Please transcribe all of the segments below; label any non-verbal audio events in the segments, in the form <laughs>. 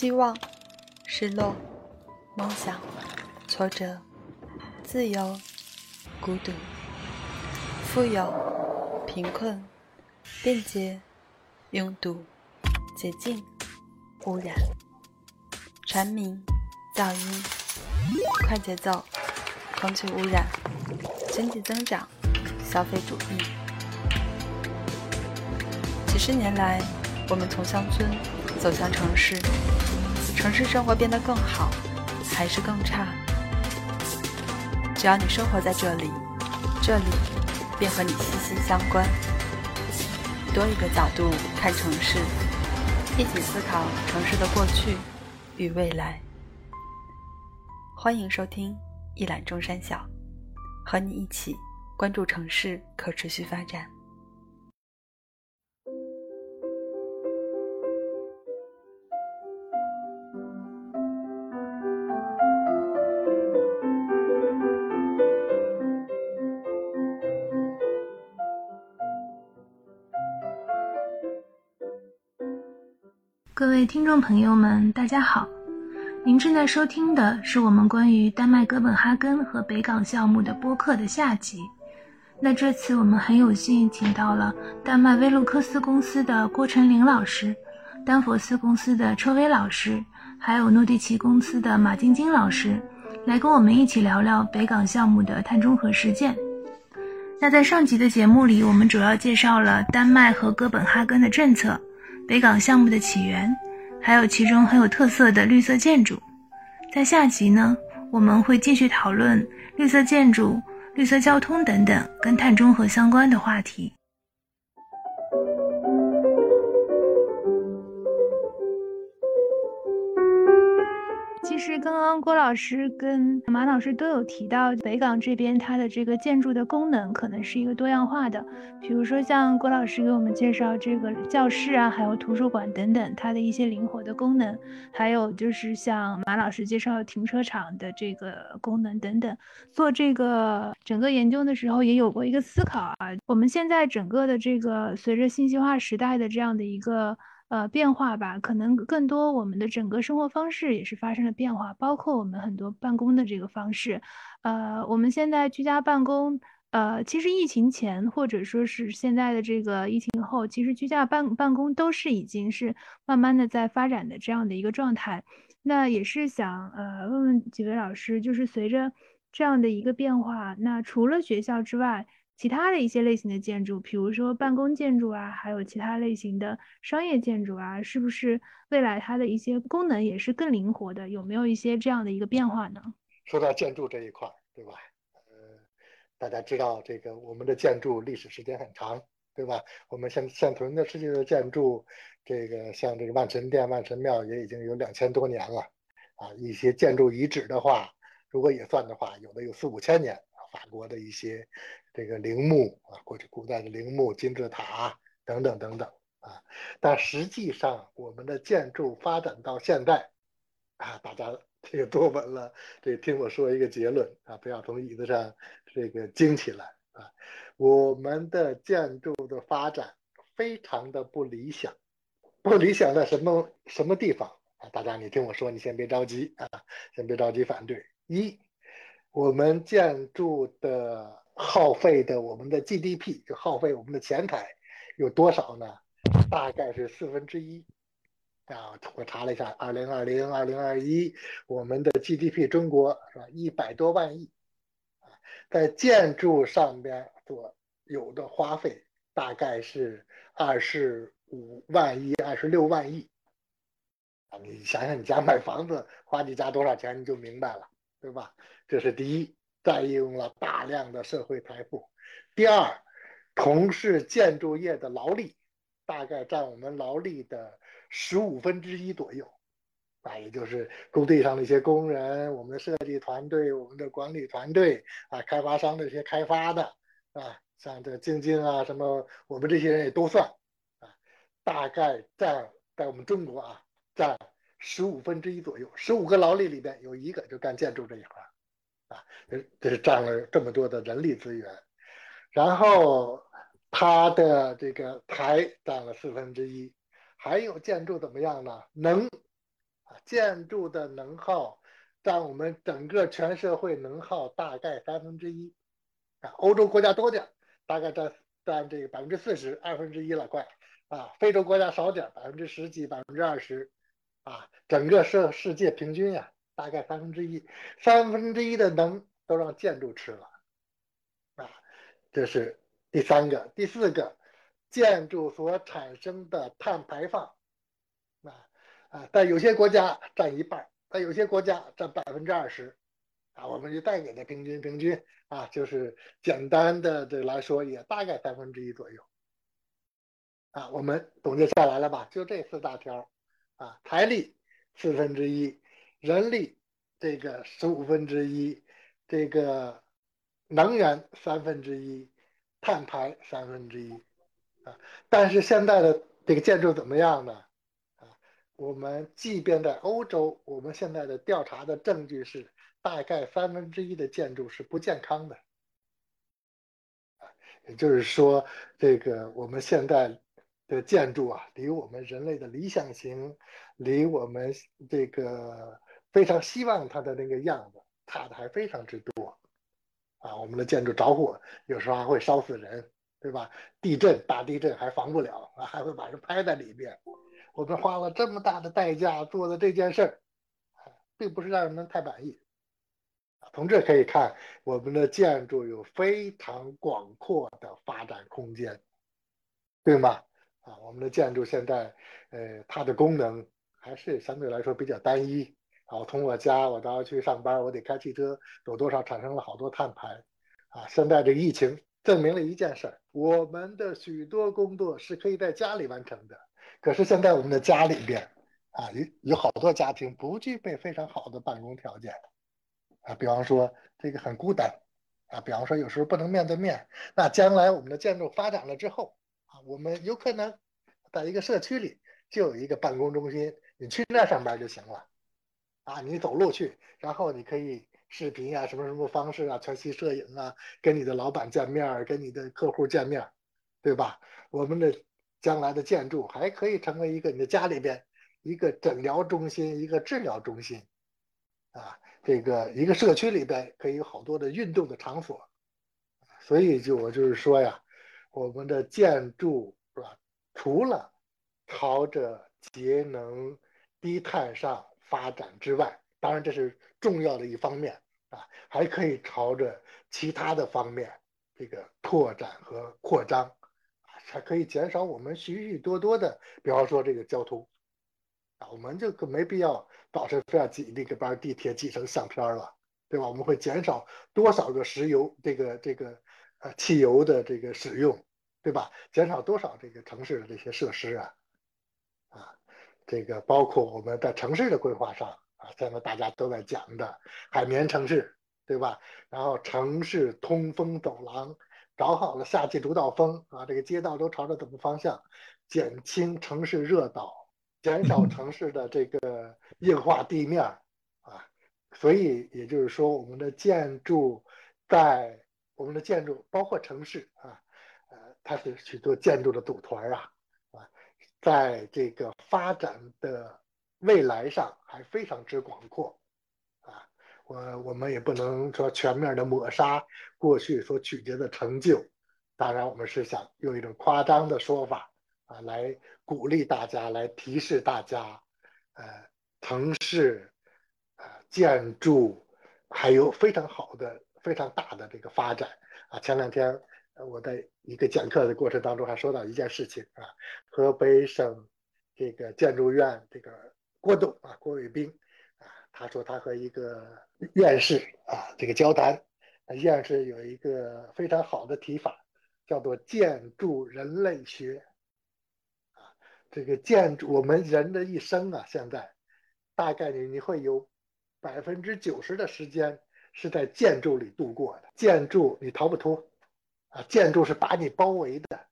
希望、失落、梦想、挫折、自由、孤独、富有、贫困、便捷、拥堵、洁净、污染、蝉鸣、噪音、快节奏、空气污染、经济增长、消费主义。几十年来，我们从乡村走向城市，城市生活变得更好，还是更差？只要你生活在这里，这里便和你息息相关。多一个角度看城市，一起思考城市的过去与未来。欢迎收听一览众山小，和你一起关注城市可持续发展。位听众朋友们，大家好！您正在收听的是我们关于丹麦哥本哈根和北港项目的播客的下集。那这次我们很有幸请到了丹麦威洛克斯公司的郭晨林老师、丹佛斯公司的车威老师，还有诺蒂奇公司的马晶晶老师，来跟我们一起聊聊北港项目的碳中和实践。那在上集的节目里，我们主要介绍了丹麦和哥本哈根的政策。北港项目的起源，还有其中很有特色的绿色建筑。在下集呢，我们会继续讨论绿色建筑、绿色交通等等跟碳中和相关的话题。其实刚刚郭老师跟马老师都有提到，北港这边它的这个建筑的功能可能是一个多样化的，比如说像郭老师给我们介绍这个教室啊，还有图书馆等等，它的一些灵活的功能，还有就是像马老师介绍停车场的这个功能等等。做这个整个研究的时候，也有过一个思考啊，我们现在整个的这个随着信息化时代的这样的一个。呃，变化吧，可能更多我们的整个生活方式也是发生了变化，包括我们很多办公的这个方式。呃，我们现在居家办公，呃，其实疫情前或者说是现在的这个疫情后，其实居家办办公都是已经是慢慢的在发展的这样的一个状态。那也是想呃问问几位老师，就是随着这样的一个变化，那除了学校之外。其他的一些类型的建筑，比如说办公建筑啊，还有其他类型的商业建筑啊，是不是未来它的一些功能也是更灵活的？有没有一些这样的一个变化呢？说到建筑这一块，对吧？呃，大家知道这个我们的建筑历史时间很长，对吧？我们现现存的世界的建筑，这个像这个万神殿、万神庙也已经有两千多年了啊。一些建筑遗址的话，如果也算的话，有的有四五千年。法国的一些这个陵墓啊，过去古代的陵墓、金字塔等等等等啊，但实际上我们的建筑发展到现在啊，大家这个多闻了，这听我说一个结论啊，不要从椅子上这个惊起来啊，我们的建筑的发展非常的不理想，不理想在什么什么地方啊？大家你听我说，你先别着急啊，先别着急反对一。我们建筑的耗费的我们的 GDP 就耗费我们的钱财有多少呢？大概是四分之一啊！我查了一下，二零二零、二零二一，我们的 GDP 中国是吧？一百多万亿啊，在建筑上边所有的花费大概是二十五万亿、二十六万亿啊！你想想，你家买房子花你家多少钱，你就明白了。对吧？这是第一，占用了大量的社会财富。第二，从事建筑业的劳力大概占我们劳力的十五分之一左右，啊，也就是工地上的一些工人、我们的设计团队、我们的管理团队啊、开发商的一些开发的啊，像这晶晶啊什么，我们这些人也都算啊，大概占在我们中国啊占。十五分之一左右，十五个劳力里边有一个就干建筑这一块啊，这这是占了这么多的人力资源，然后它的这个台占了四分之一，还有建筑怎么样呢？能啊，建筑的能耗占我们整个全社会能耗大概三分之一，啊，欧洲国家多点，大概占占这个百分之四十，二分之一了快，啊，非洲国家少点，百分之十几，百分之二十，啊，整个世世界平均呀，大概三分之一，三分之一的能都让建筑吃了，啊，这是第三个，第四个。建筑所产生的碳排放，啊啊，在有些国家占一半，在有些国家占百分之二十，啊，我们就再给它平均平均，啊，就是简单的这来说，也大概三分之一左右，啊，我们总结下来了吧？就这四大条，啊，财力四分之一，人力这个十五分之一，这个能源三分之一，碳排三分之一啊。但是现在的这个建筑怎么样呢？啊，我们即便在欧洲，我们现在的调查的证据是，大概三分之一的建筑是不健康的。啊，也就是说，这个我们现在的建筑啊，离我们人类的理想型，离我们这个非常希望它的那个样子，差的还非常之多。啊，我们的建筑着火，有时候还会烧死人。对吧？地震大地震还防不了啊，还会把人拍在里边。我们花了这么大的代价做的这件事儿，并不是让人们太满意。从这可以看，我们的建筑有非常广阔的发展空间，对吗？啊，我们的建筑现在，呃，它的功能还是相对来说比较单一。然后，从我家我到去上班，我得开汽车，有多少产生了好多碳排。啊，现在这疫情。证明了一件事儿，我们的许多工作是可以在家里完成的。可是现在我们的家里边啊，有有好多家庭不具备非常好的办公条件啊。比方说这个很孤单啊，比方说有时候不能面对面。那将来我们的建筑发展了之后啊，我们有可能在一个社区里就有一个办公中心，你去那上班就行了啊。你走路去，然后你可以。视频啊，什么什么方式啊，全息摄影啊，跟你的老板见面儿，跟你的客户见面儿，对吧？我们的将来的建筑还可以成为一个你的家里边一个诊疗中心，一个治疗中心，啊，这个一个社区里边可以有好多的运动的场所，所以就我就是说呀，我们的建筑是吧？除了朝着节能、低碳上发展之外，当然这是。重要的一方面啊，还可以朝着其他的方面这个拓展和扩张，还可以减少我们许许多多的，比方说这个交通啊，我们就可没必要早晨非要挤那个班地铁挤成相片了，对吧？我们会减少多少个石油这个这个呃汽油的这个使用，对吧？减少多少这个城市的这些设施啊，这个包括我们在城市的规划上。啊，现在大家都在讲的海绵城市，对吧？然后城市通风走廊，找好了夏季主导风啊，这个街道都朝着怎么方向，减轻城市热岛，减少城市的这个硬化地面啊。所以也就是说，我们的建筑在我们的建筑，包括城市啊，呃，它是许多建筑的组团啊啊，在这个发展的。未来上还非常之广阔，啊，我我们也不能说全面的抹杀过去所取得的成就，当然我们是想用一种夸张的说法啊，来鼓励大家，来提示大家，呃，城市，呃，建筑还有非常好的、非常大的这个发展啊。前两天我在一个讲课的过程当中还说到一件事情啊，河北省这个建筑院这个。郭董啊，郭伟兵啊，他说他和一个院士啊这个交谈，院士有一个非常好的提法，叫做建筑人类学啊。这个建筑我们人的一生啊，现在大概你你会有百分之九十的时间是在建筑里度过的。建筑你逃不脱啊，建筑是把你包围的。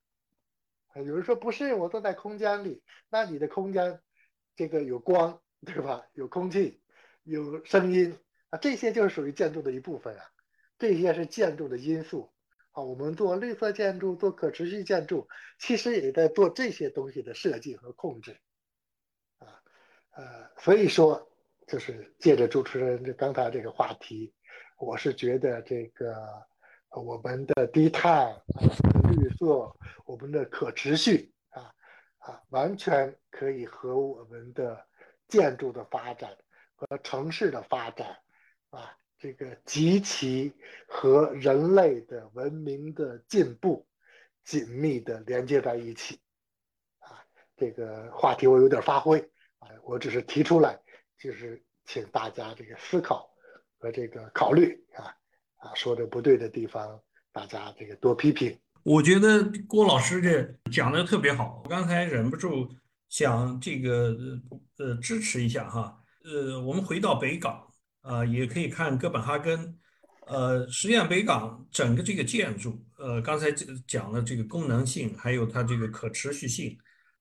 有人说不是，我坐在空间里，那你的空间。这个有光，对吧？有空气，有声音啊，这些就是属于建筑的一部分啊。这些是建筑的因素啊。我们做绿色建筑、做可持续建筑，其实也在做这些东西的设计和控制啊。呃，所以说就是借着主持人这刚才这个话题，我是觉得这个我们的低碳啊、绿色、我们的可持续啊啊，完全可以和我们的建筑的发展和城市的发展啊，这个极其和人类的文明的进步紧密的连接在一起啊。这个话题我有点发挥啊，我只是提出来，就是请大家这个思考和这个考虑啊说的不对的地方，大家这个多批评。我觉得郭老师这讲的特别好，我刚才忍不住想这个呃支持一下哈。呃，我们回到北港啊，也可以看哥本哈根。呃，实际上北港整个这个建筑，呃，刚才这讲了这个功能性，还有它这个可持续性。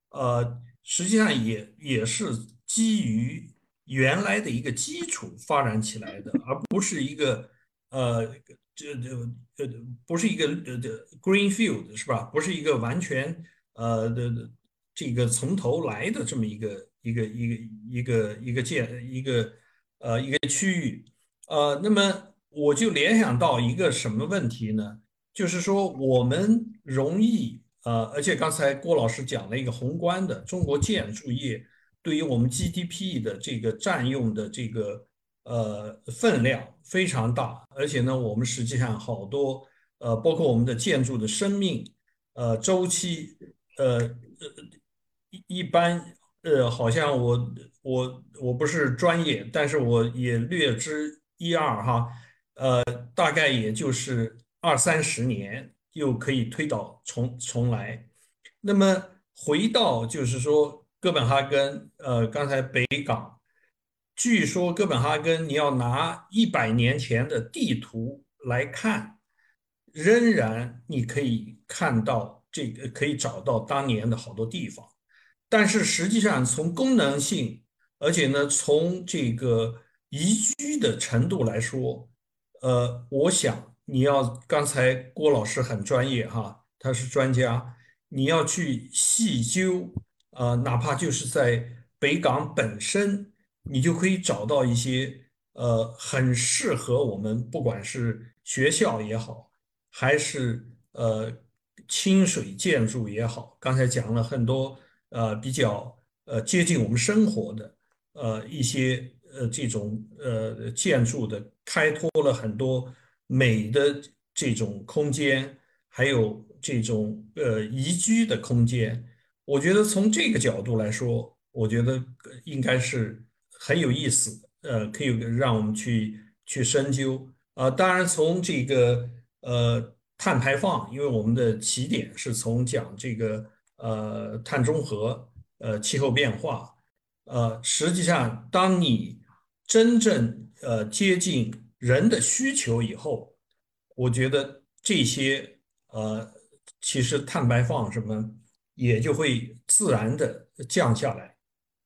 呃，实际上也也是基于原来的一个基础发展起来的，而不是一个呃，这这呃，不是一个呃的 greenfield 是吧？不是一个完全呃的这个从头来的这么一个一个一个一个一个建一个呃一个区域。呃，那么我就联想到一个什么问题呢？就是说我们容易。呃，而且刚才郭老师讲了一个宏观的中国建筑业对于我们 GDP 的这个占用的这个呃分量非常大，而且呢，我们实际上好多呃，包括我们的建筑的生命呃周期呃呃一般呃，好像我我我不是专业，但是我也略知一二哈，呃，大概也就是二三十年。又可以推倒重重来，那么回到就是说哥本哈根，呃，刚才北港，据说哥本哈根你要拿一百年前的地图来看，仍然你可以看到这个可以找到当年的好多地方，但是实际上从功能性，而且呢从这个宜居的程度来说，呃，我想。你要刚才郭老师很专业哈，他是专家，你要去细究，呃，哪怕就是在北港本身，你就可以找到一些呃很适合我们，不管是学校也好，还是呃清水建筑也好，刚才讲了很多呃比较呃接近我们生活的呃一些呃这种呃建筑的，开拓了很多。美的这种空间，还有这种呃宜居的空间，我觉得从这个角度来说，我觉得应该是很有意思，呃，可以让我们去去深究啊。当然，从这个呃碳排放，因为我们的起点是从讲这个呃碳中和、呃气候变化，呃，实际上当你真正呃接近。人的需求以后，我觉得这些呃，其实碳排放什么也就会自然的降下来，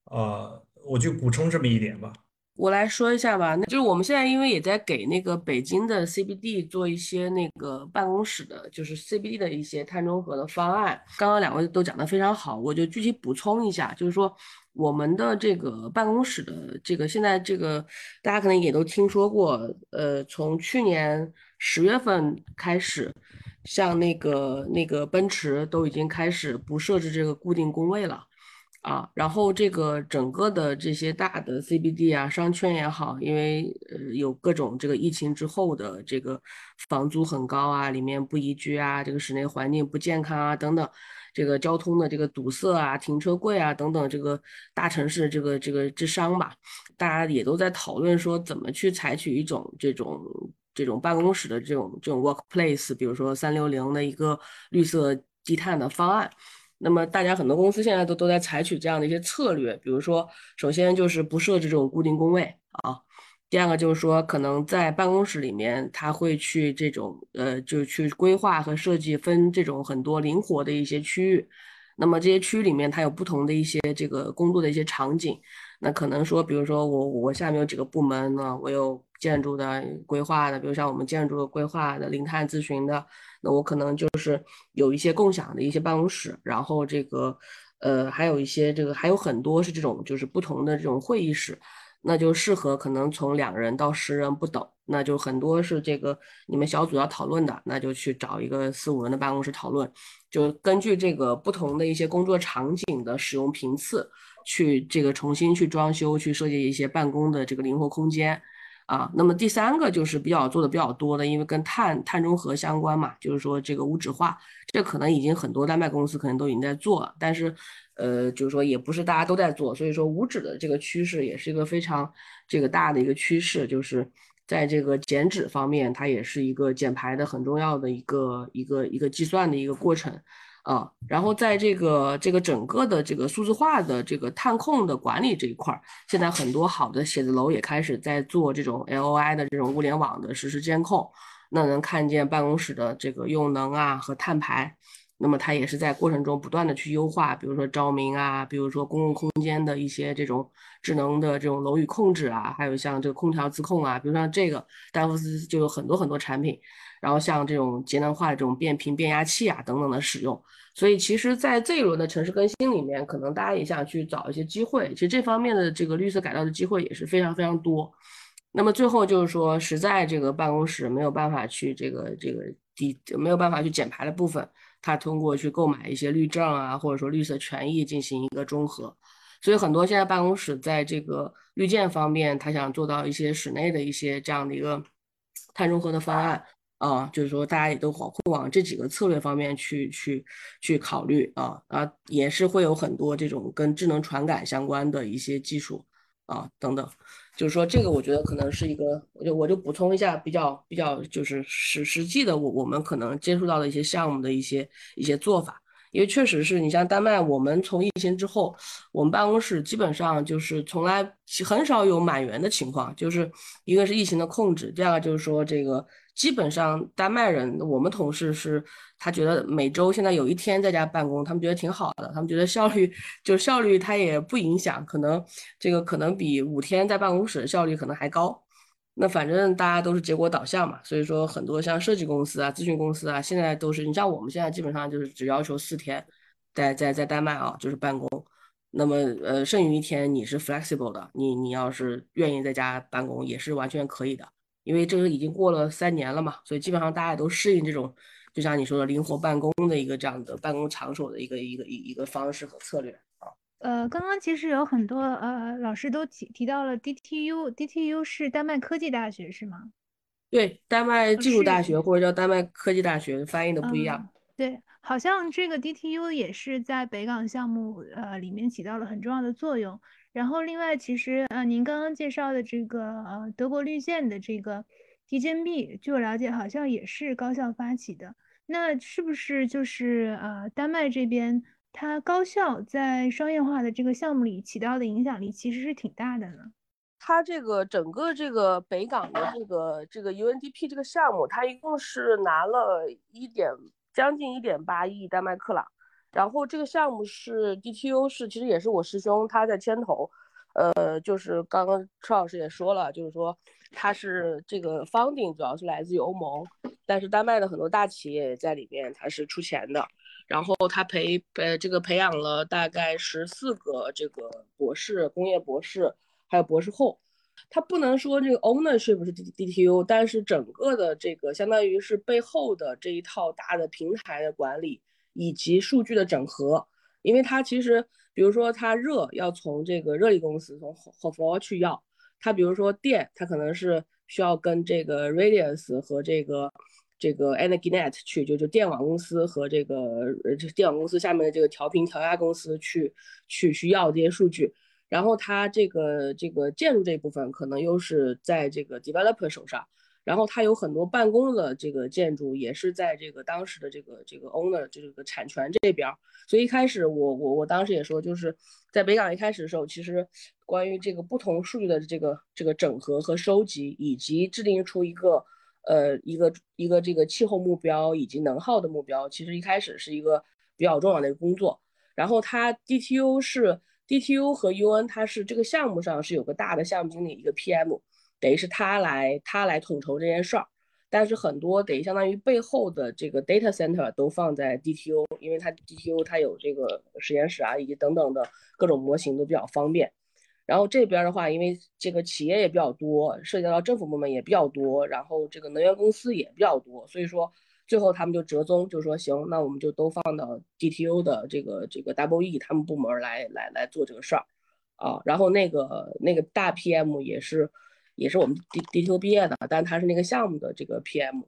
啊，我就补充这么一点吧。我来说一下吧，那就是我们现在因为也在给那个北京的 CBD 做一些那个办公室的，就是 CBD 的一些碳中和的方案。刚刚两位都讲得非常好，我就具体补充一下，就是说。我们的这个办公室的这个现在这个大家可能也都听说过，呃，从去年十月份开始，像那个那个奔驰都已经开始不设置这个固定工位了，啊，然后这个整个的这些大的 CBD 啊商圈也好，因为呃有各种这个疫情之后的这个房租很高啊，里面不宜居啊，这个室内环境不健康啊等等。这个交通的这个堵塞啊，停车贵啊等等，这个大城市这个这个智商吧，大家也都在讨论说怎么去采取一种这种这种办公室的这种这种 workplace，比如说三六零的一个绿色低碳的方案。那么大家很多公司现在都都在采取这样的一些策略，比如说首先就是不设置这种固定工位啊。第二个就是说，可能在办公室里面，他会去这种呃，就去规划和设计分这种很多灵活的一些区域。那么这些区域里面，它有不同的一些这个工作的一些场景。那可能说，比如说我我下面有几个部门呢，我有建筑的规划的，比如像我们建筑的规划的、零碳咨询的，那我可能就是有一些共享的一些办公室，然后这个呃，还有一些这个还有很多是这种就是不同的这种会议室，那就适合可能从两人到十人不等，那就很多是这个你们小组要讨论的，那就去找一个四五人的办公室讨论，就根据这个不同的一些工作场景的使用频次，去这个重新去装修，去设计一些办公的这个灵活空间。啊，那么第三个就是比较做的比较多的，因为跟碳碳中和相关嘛，就是说这个无纸化，这可能已经很多丹麦公司可能都已经在做，但是，呃，就是说也不是大家都在做，所以说无纸的这个趋势也是一个非常这个大的一个趋势，就是在这个减脂方面，它也是一个减排的很重要的一个一个一个计算的一个过程。啊，然后在这个这个整个的这个数字化的这个碳控的管理这一块儿，现在很多好的写字楼也开始在做这种 LOI 的这种物联网的实时监控，那能看见办公室的这个用能啊和碳排，那么它也是在过程中不断的去优化，比如说照明啊，比如说公共空间的一些这种智能的这种楼宇控制啊，还有像这个空调自控啊，比如像这个丹佛斯就有很多很多产品。然后像这种节能化的这种变频变压器啊等等的使用，所以其实，在这一轮的城市更新里面，可能大家也想去找一些机会。其实这方面的这个绿色改造的机会也是非常非常多。那么最后就是说，实在这个办公室没有办法去这个这个低没有办法去减排的部分，它通过去购买一些绿证啊，或者说绿色权益进行一个中和。所以很多现在办公室在这个绿建方面，他想做到一些室内的一些这样的一个碳中和的方案。啊，就是说大家也都往会往这几个策略方面去去去考虑啊啊，也是会有很多这种跟智能传感相关的一些技术啊等等，就是说这个我觉得可能是一个，我就我就补充一下比较比较就是实实际的我我们可能接触到的一些项目的一些一些做法。因为确实是你像丹麦，我们从疫情之后，我们办公室基本上就是从来很少有满员的情况。就是一个是疫情的控制，第二个就是说这个基本上丹麦人，我们同事是他觉得每周现在有一天在家办公，他们觉得挺好的，他们觉得效率就是效率他也不影响，可能这个可能比五天在办公室效率可能还高。那反正大家都是结果导向嘛，所以说很多像设计公司啊、咨询公司啊，现在都是你像我们现在基本上就是只要求四天，在在在丹麦啊就是办公，那么呃剩余一天你是 flexible 的，你你要是愿意在家办公也是完全可以的，因为这个已经过了三年了嘛，所以基本上大家都适应这种，就像你说的灵活办公的一个这样的办公场所的一个一个一一个方式和策略啊。呃，刚刚其实有很多呃老师都提提到了 DTU，DTU 是丹麦科技大学是吗？对，丹麦技术大学或者叫丹麦科技大学，翻译的不一样。对，好像这个 DTU 也是在北港项目呃里面起到了很重要的作用。然后另外，其实呃您刚刚介绍的这个呃德国绿箭的这个 DGB，据我了解，好像也是高校发起的。那是不是就是呃丹麦这边？它高校在商业化的这个项目里起到的影响力其实是挺大的呢。它这个整个这个北港的这个这个 UNDP 这个项目，它一共是拿了一点将近一点八亿丹麦克朗。然后这个项目是 DTU 是其实也是我师兄他在牵头，呃，就是刚刚车老师也说了，就是说他是这个 funding 主要是来自于欧盟，但是丹麦的很多大企业在里面他是出钱的。然后他培呃这个培养了大概十四个这个博士工业博士，还有博士后。他不能说这个 ownership 是 D D T U，但是整个的这个相当于是背后的这一套大的平台的管理以及数据的整合。因为它其实比如说它热要从这个热力公司从 h o f 去要，它比如说电，它可能是需要跟这个 Radius 和这个。这个 Energynet 去就就电网公司和这个呃这电网公司下面的这个调频调压公司去去去要这些数据，然后它这个这个建筑这部分可能又是在这个 developer 手上，然后它有很多办公的这个建筑也是在这个当时的这个这个 owner 这个产权这边，所以一开始我我我当时也说就是在北港一开始的时候，其实关于这个不同数据的这个这个整合和收集，以及制定出一个。呃，一个一个这个气候目标以及能耗的目标，其实一开始是一个比较重要的一个工作。然后它 DTU 是 DTU 和 UN，它是这个项目上是有个大的项目经理，一个 PM，等于是他来他来统筹这件事儿。但是很多得相当于背后的这个 data center 都放在 DTO，因为它 DTO 它有这个实验室啊，以及等等的各种模型都比较方便。然后这边的话，因为这个企业也比较多，涉及到政府部门也比较多，然后这个能源公司也比较多，所以说最后他们就折中，就说行，那我们就都放到 DTO 的这个这个 Double E 他们部门来来来做这个事儿啊。然后那个那个大 PM 也是。也是我们 D D T O 毕业的，但他是那个项目的这个 P M，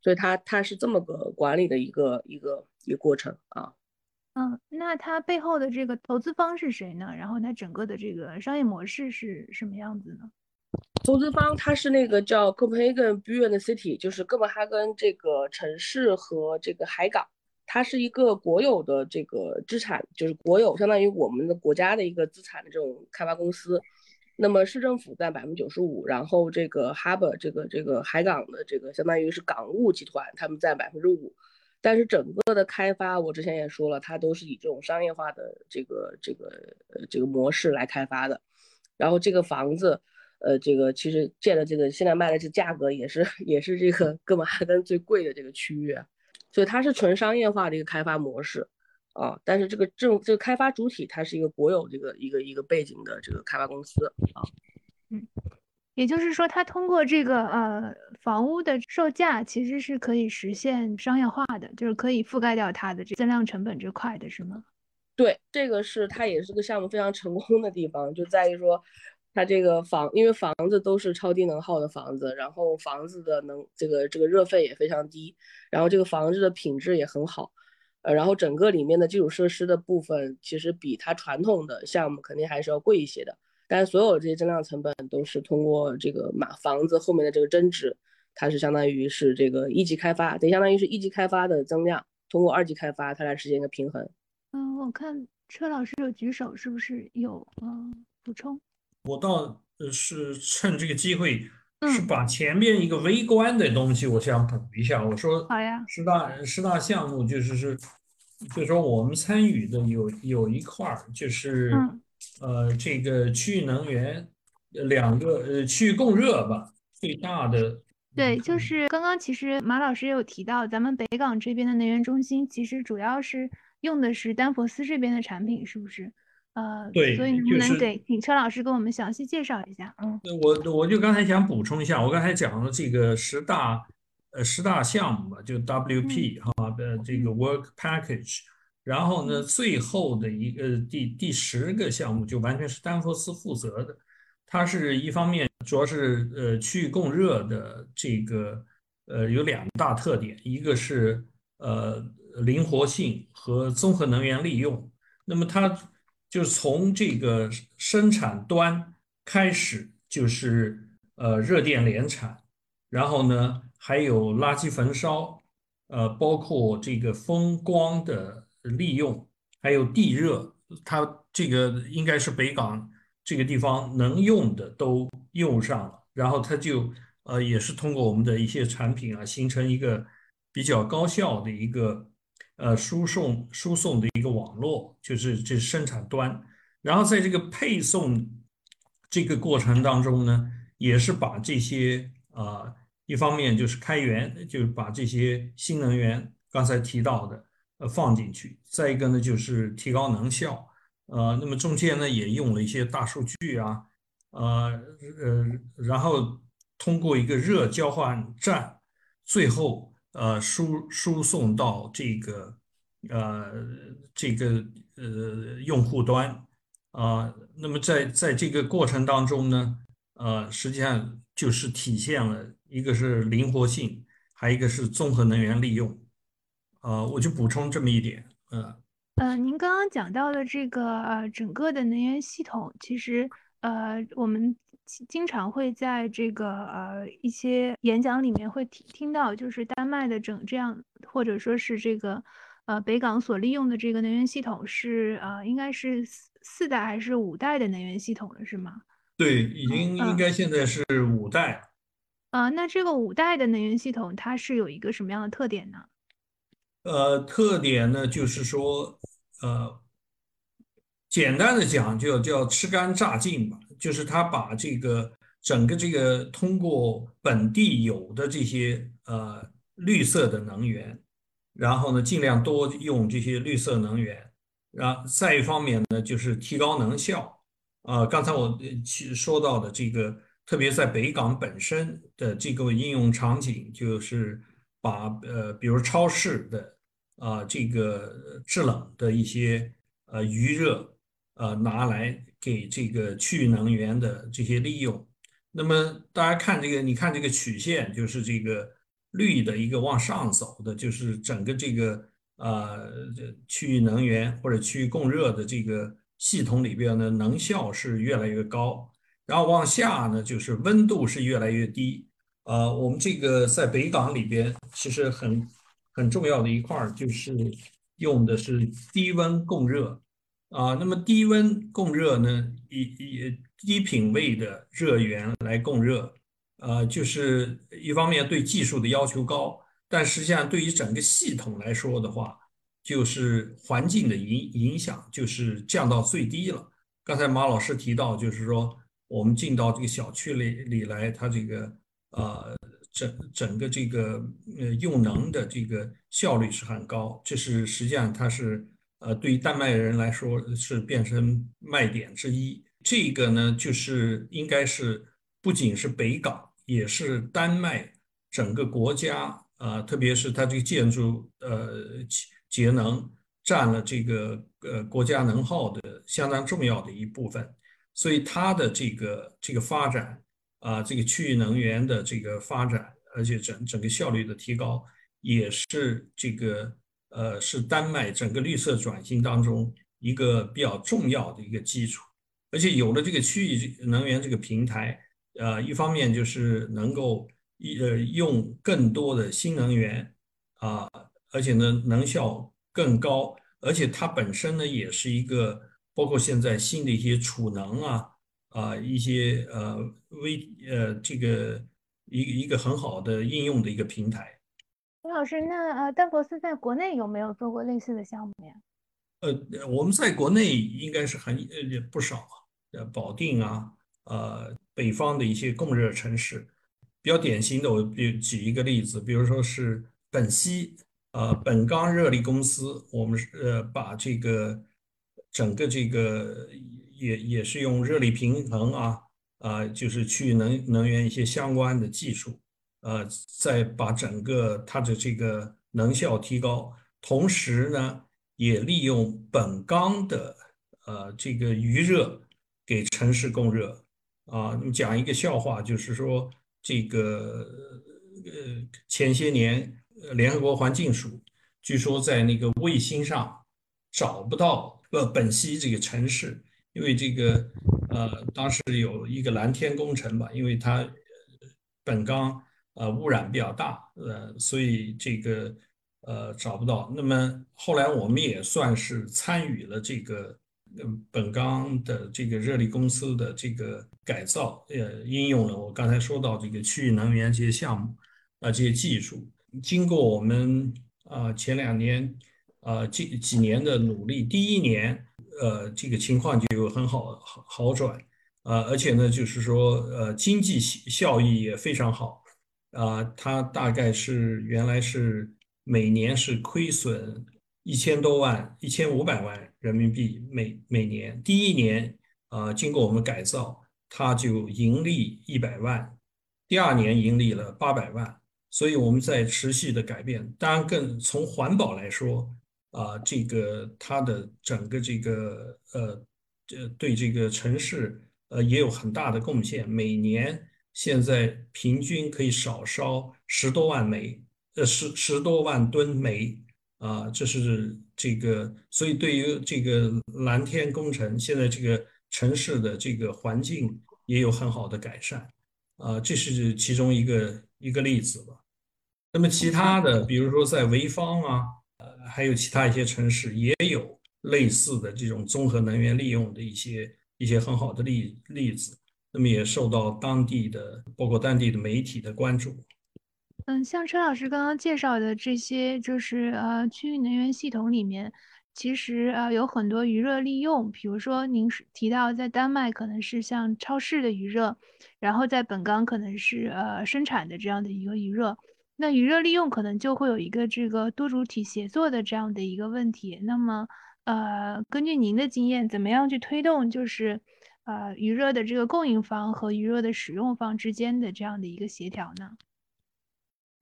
所以他他是这么个管理的一个一个一个过程啊。嗯，那他背后的这个投资方是谁呢？然后他整个的这个商业模式是什么样子呢？投资方他是那个叫 Copenhagen Buoyant City，就是哥本哈根这个城市和这个海港，它是一个国有的这个资产，就是国有相当于我们的国家的一个资产的这种开发公司。那么市政府占百分之九十五，然后这个 Harbor 这个这个海港的这个相当于是港务集团，他们占百分之五，但是整个的开发我之前也说了，它都是以这种商业化的这个这个这个模式来开发的，然后这个房子，呃这个其实建的这个现在卖的这价格也是也是这个 <laughs> 哥本哈根最贵的这个区域，所以它是纯商业化的一个开发模式。啊，但是这个政这个开发主体它是一个国有这个一个一个背景的这个开发公司啊，嗯，也就是说，它通过这个呃房屋的售价其实是可以实现商业化的，就是可以覆盖掉它的这增量成本这块的是吗？对，这个是它也是个项目非常成功的地方，就在于说它这个房，因为房子都是超低能耗的房子，然后房子的能这个这个热费也非常低，然后这个房子的品质也很好。呃，然后整个里面的基础设施的部分，其实比它传统的项目肯定还是要贵一些的。但是所有这些增量成本都是通过这个买房子后面的这个增值，它是相当于是这个一级开发，得相当于是一级开发的增量，通过二级开发它来实现一个平衡。嗯，我看车老师有举手，是不是有嗯补充？我倒是趁这个机会。是嗯，把前面一个微观的东西，我想补一下。我说好呀。十大十大项目就是是，就是说我们参与的有有一块儿就是嗯呃这个区域能源呃两个呃区域供热吧，最大的对，就是刚刚其实马老师也有提到，咱们北港这边的能源中心其实主要是用的是丹佛斯这边的产品，是不是？呃，对，所以能不就是能给请车老师给我们详细介绍一下？嗯。我我就刚才想补充一下，我刚才讲了这个十大呃十大项目吧，就 WP 哈的这个嗯。Work Package，然后呢，嗯。最后的一个第第十个项目就完全是丹佛斯负责的，它是一方面主要是呃区域供热的这个呃有两大特点，一个是呃灵活性和综合能源利用，那么它就从这个生产端开始就是呃热电联产，然后呢还有垃圾焚烧，呃包括这个风光的利用，还有地热，它这个应该是北港这个地方能用的都用上了，然后它就呃也是通过我们的一些产品啊，形成一个比较高效的一个。呃输送输送的一个网络，就是这生产端，然后在这个配送这个过程当中呢，也是把这些啊、一方面就是开源，就是把这些新能源刚才提到的呃放进去，再一个呢就是提高能效，呃，那么中间呢也用了一些大数据啊，呃呃，然后通过一个热交换站，最后。呃输输送到这个呃这个呃用户端。啊，那么在在这个过程当中呢，呃，实际上就是体现了一个是灵活性，还一个是综合能源利用，呃，我就补充这么一点，呃，呃，您刚刚讲到的这个呃整个的能源系统，其实呃我们经经常会在这个呃一些演讲里面会听听到，就是丹麦的整这样，或者说是这个呃北港所利用的这个能源系统是呃应该是四四代还是五代的能源系统了，是吗？对，已经应嗯该现在是五代。啊、那这个五代的能源系统它是有一个什么样的特点呢？呃，特点呢，就是说，呃，简单的讲，就叫吃干榨净吧，就是他把这个整个这个通过本地有的这些呃绿色的能源，然后呢尽量多用这些绿色能源，然后再一方面呢就是提高能效。啊，刚才我其说到的这个，特别在北港本身的这个应用场景，就是把呃，比如超市的啊，这个制冷的一些呃余热，呃拿来给这个去能源的这些利用。那么大家看这个，你看这个曲线，就是这个绿的一个往上走的，就是整个这个呃区域能源或者区域供热的这个。系统里边呢，能效是越来越高，然后往下呢，就是温度是越来越低。呃，我们这个在北港里边，其实很很重要的一块就是用的是低温供热啊。那么低温供热呢，以以低品位的热源来供热，呃，就是一方面对技术的要求高，但实际上对于整个系统来说的话。就是环境的影影响，就是降到最低了。刚才马老师提到，就是说我们进到这个小区里里来，它这个呃整整个这个呃用能的这个效率是很高。这是实际上它是呃对于丹麦人来说是变成卖点之一。这个呢，就是应该是不仅是北港，也是丹麦整个国家啊，特别是它这个建筑呃。节能占了这个呃国家能耗的相当重要的一部分，所以它的这个这个发展啊，这个区域能源的这个发展，而且整整个效率的提高，也是这个呃是丹麦整个绿色转型当中一个比较重要的一个基础。而且有了这个区域能源这个平台，呃，一方面就是能够一呃用更多的新能源啊。而且呢，能效更高，而且它本身呢，也是一个包括现在新的一些储能啊啊一些呃微呃这个一一个很好的应用的一个平台。李老师，那呃，丹佛斯在国内有没有做过类似的项目呀？呃，我们在国内应该是很呃不少啊，呃，保定啊，呃，北方的一些供热城市，比较典型的，我比举一个例子，比如说是本溪。呃，本钢热力公司，我们是呃把这个整个这个也也是用热力平衡啊啊，就是去能能源一些相关的技术，呃，再把整个它的这个能效提高，同时呢，也利用本钢的呃这个余热给城市供热啊。你讲一个笑话，就是说这个呃前些年。联合国环境署据说在那个卫星上找不到呃本溪这个城市，因为这个呃当时有一个蓝天工程吧，因为它本钢呃污染比较大，呃所以这个呃找不到。那么后来我们也算是参与了这个本钢的这个热力公司的这个改造，呃应用了我刚才说到这个区域能源这些项目啊这些技术。经过我们啊前两年啊几几年的努力，第一年呃这个情况就有很好好好转啊，而且呢就是说呃经济效益也非常好啊，它大概是原来是每年是亏损一千多万一千五百万人民币每每年，第一年啊经过我们改造，它就盈利一百万，第二年盈利了八百万。所以我们在持续的改变，当然更从环保来说，啊，这个它的整个这个呃，这对这个城市呃也有很大的贡献。每年现在平均可以少烧十多万煤，呃十十多万吨煤啊，这是这个，所以对于这个蓝天工程，现在这个城市的这个环境也有很好的改善，啊，这是其中一个一个例子吧。那么其他的，比如说在潍坊啊，呃，还有其他一些城市也有类似的这种综合能源利用的一些一些很好的例例子，那么也受到当地的包括当地的媒体的关注。嗯，像车老师刚刚介绍的这些，就是呃区域能源系统里面。其实呃有很多余热利用，比如说您是提到在丹麦可能是像超市的余热，然后在本港可能是呃生产的这样的一个余热。那余热利用可能就会有一个这个多主体协作的这样的一个问题。那么呃根据您的经验，怎么样去推动就是呃余热的这个供应方和余热的使用方之间的这样的一个协调呢？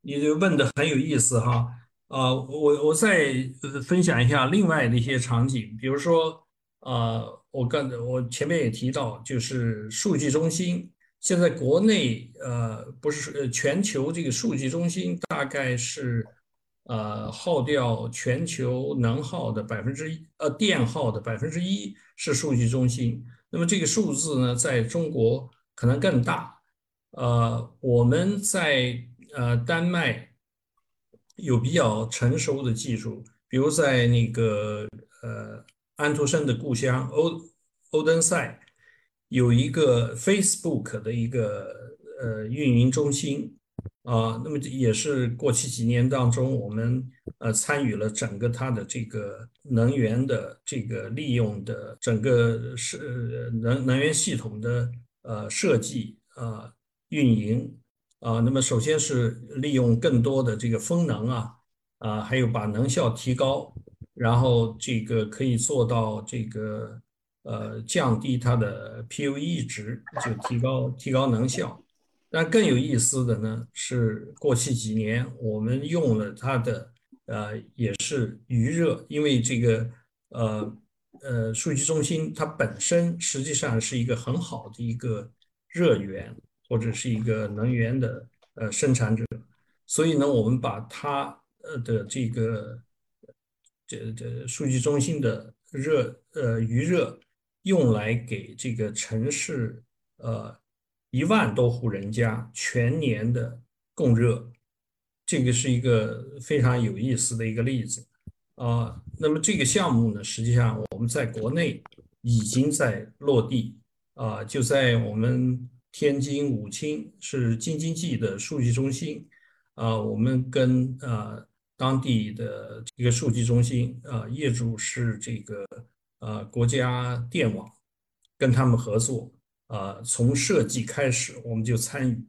你这问的很有意思哈，呃，我我再分享一下另外的一些场景，比如说，呃，我刚我前面也提到，就是数据中心，现在国内呃不是呃全球这个数据中心大概是呃耗掉全球能耗的百分之一，呃电耗的百分之一是数据中心，那么这个数字呢，在中国可能更大，呃，我们在。呃，丹麦有比较成熟的技术，比如在那个呃安徒生的故乡欧欧登塞，有一个 Facebook 的一个呃运营中心啊，那么也是过去几年当中，我们呃参与了整个它的这个能源的这个利用的整个是能能源系统的呃设计啊运营。啊，那么首先是利用更多的这个风能啊，啊，还有把能效提高，然后这个可以做到这个呃降低它的 PUE 值，就提高提高能效。但更有意思的呢是，过去几年我们用了它的呃也是余热，因为这个呃呃数据中心它本身实际上是一个很好的一个热源。或者是一个能源的呃生产者，所以呢，我们把它呃的这个这这数据中心的热呃余热用来给这个城市呃一万多户人家全年的供热，这个是一个非常有意思的一个例子啊。那么这个项目呢，实际上我们在国内已经在落地啊，就在我们。天津武清是京津冀的数据中心，啊，我们跟呃当地的一个数据中心，啊，业主是这个呃国家电网，跟他们合作，啊，从设计开始我们就参与，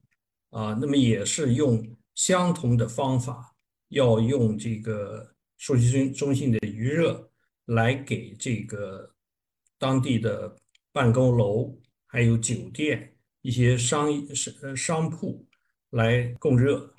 啊，那么也是用相同的方法，要用这个数据中心的余热来给这个当地的办公楼还有酒店。一些商商商铺来供热，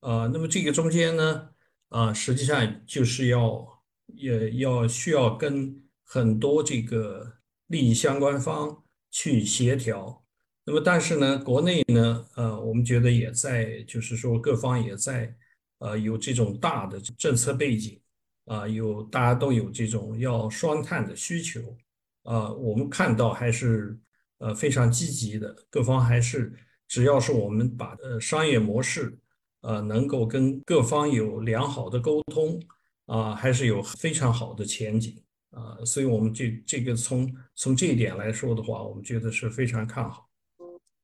啊，那么这个中间呢，啊，实际上就是要也要需要跟很多这个利益相关方去协调。那么但是呢，国内呢，呃，我们觉得也在，就是说各方也在，呃，有这种大的政策背景，啊，有大家都有这种要双碳的需求，啊，我们看到还是。呃，非常积极的，各方还是只要是我们把呃商业模式，呃，能够跟各方有良好的沟通，啊，还是有非常好的前景啊，所以我们这这个从从这一点来说的话，我们觉得是非常看好。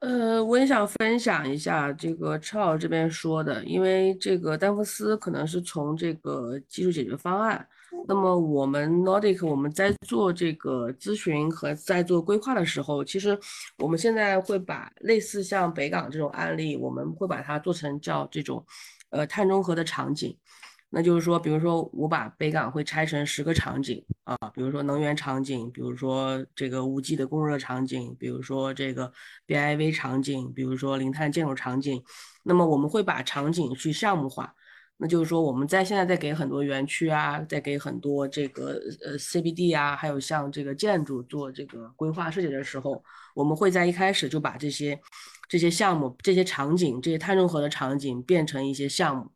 呃，我也想分享一下这个车老这边说的，因为这个丹佛斯可能是从这个技术解决方案。那么我们 Nordic 我们在做这个咨询和在做规划的时候，其实我们现在会把类似像北港这种案例，我们会把它做成叫这种呃碳中和的场景。那就是说，比如说我把北港会拆成十个场景啊，比如说能源场景，比如说这个五 G 的供热场景，比如说这个 BIV 场景，比如说零碳建筑场景。那么我们会把场景去项目化。那就是说，我们在现在在给很多园区啊，在给很多这个呃 CBD 啊，还有像这个建筑做这个规划设计的时候，我们会在一开始就把这些这些项目、这些场景、这些碳中和的场景变成一些项目。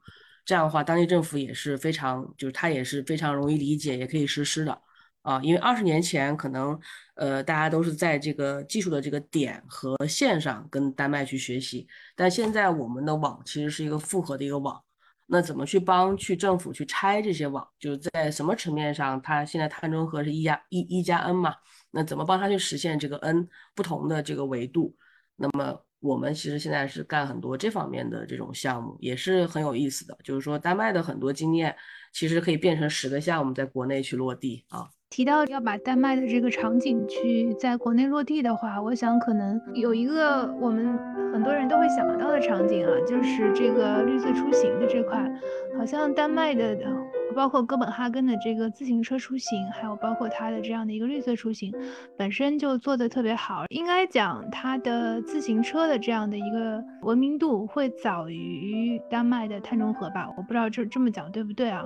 这样的话，当地政府也是非常，就是它也是非常容易理解，也可以实施的啊。因为二十年前可能呃大家都是在这个技术的这个点和线上跟丹麦去学习，但现在我们的网其实是一个复合的一个网。那怎么去帮去政府去拆这些网？就是在什么层面上，它现在碳中和是一加一一加 N 嘛？那怎么帮他去实现这个 N 不同的这个维度？那么我们其实现在是干很多这方面的这种项目，也是很有意思的。就是说，丹麦的很多经验其实可以变成十个项目在国内去落地啊。提到要把丹麦的这个场景去在国内落地的话，我想可能有一个我们很多人都会想到的场景啊，就是这个绿色出行的这块，好像丹麦的。包括哥本哈根的这个自行车出行，还有包括它的这样的一个绿色出行，本身就做的特别好。应该讲它的自行车的这样的一个文明度会早于丹麦的碳中和吧？我不知道这这么讲对不对啊？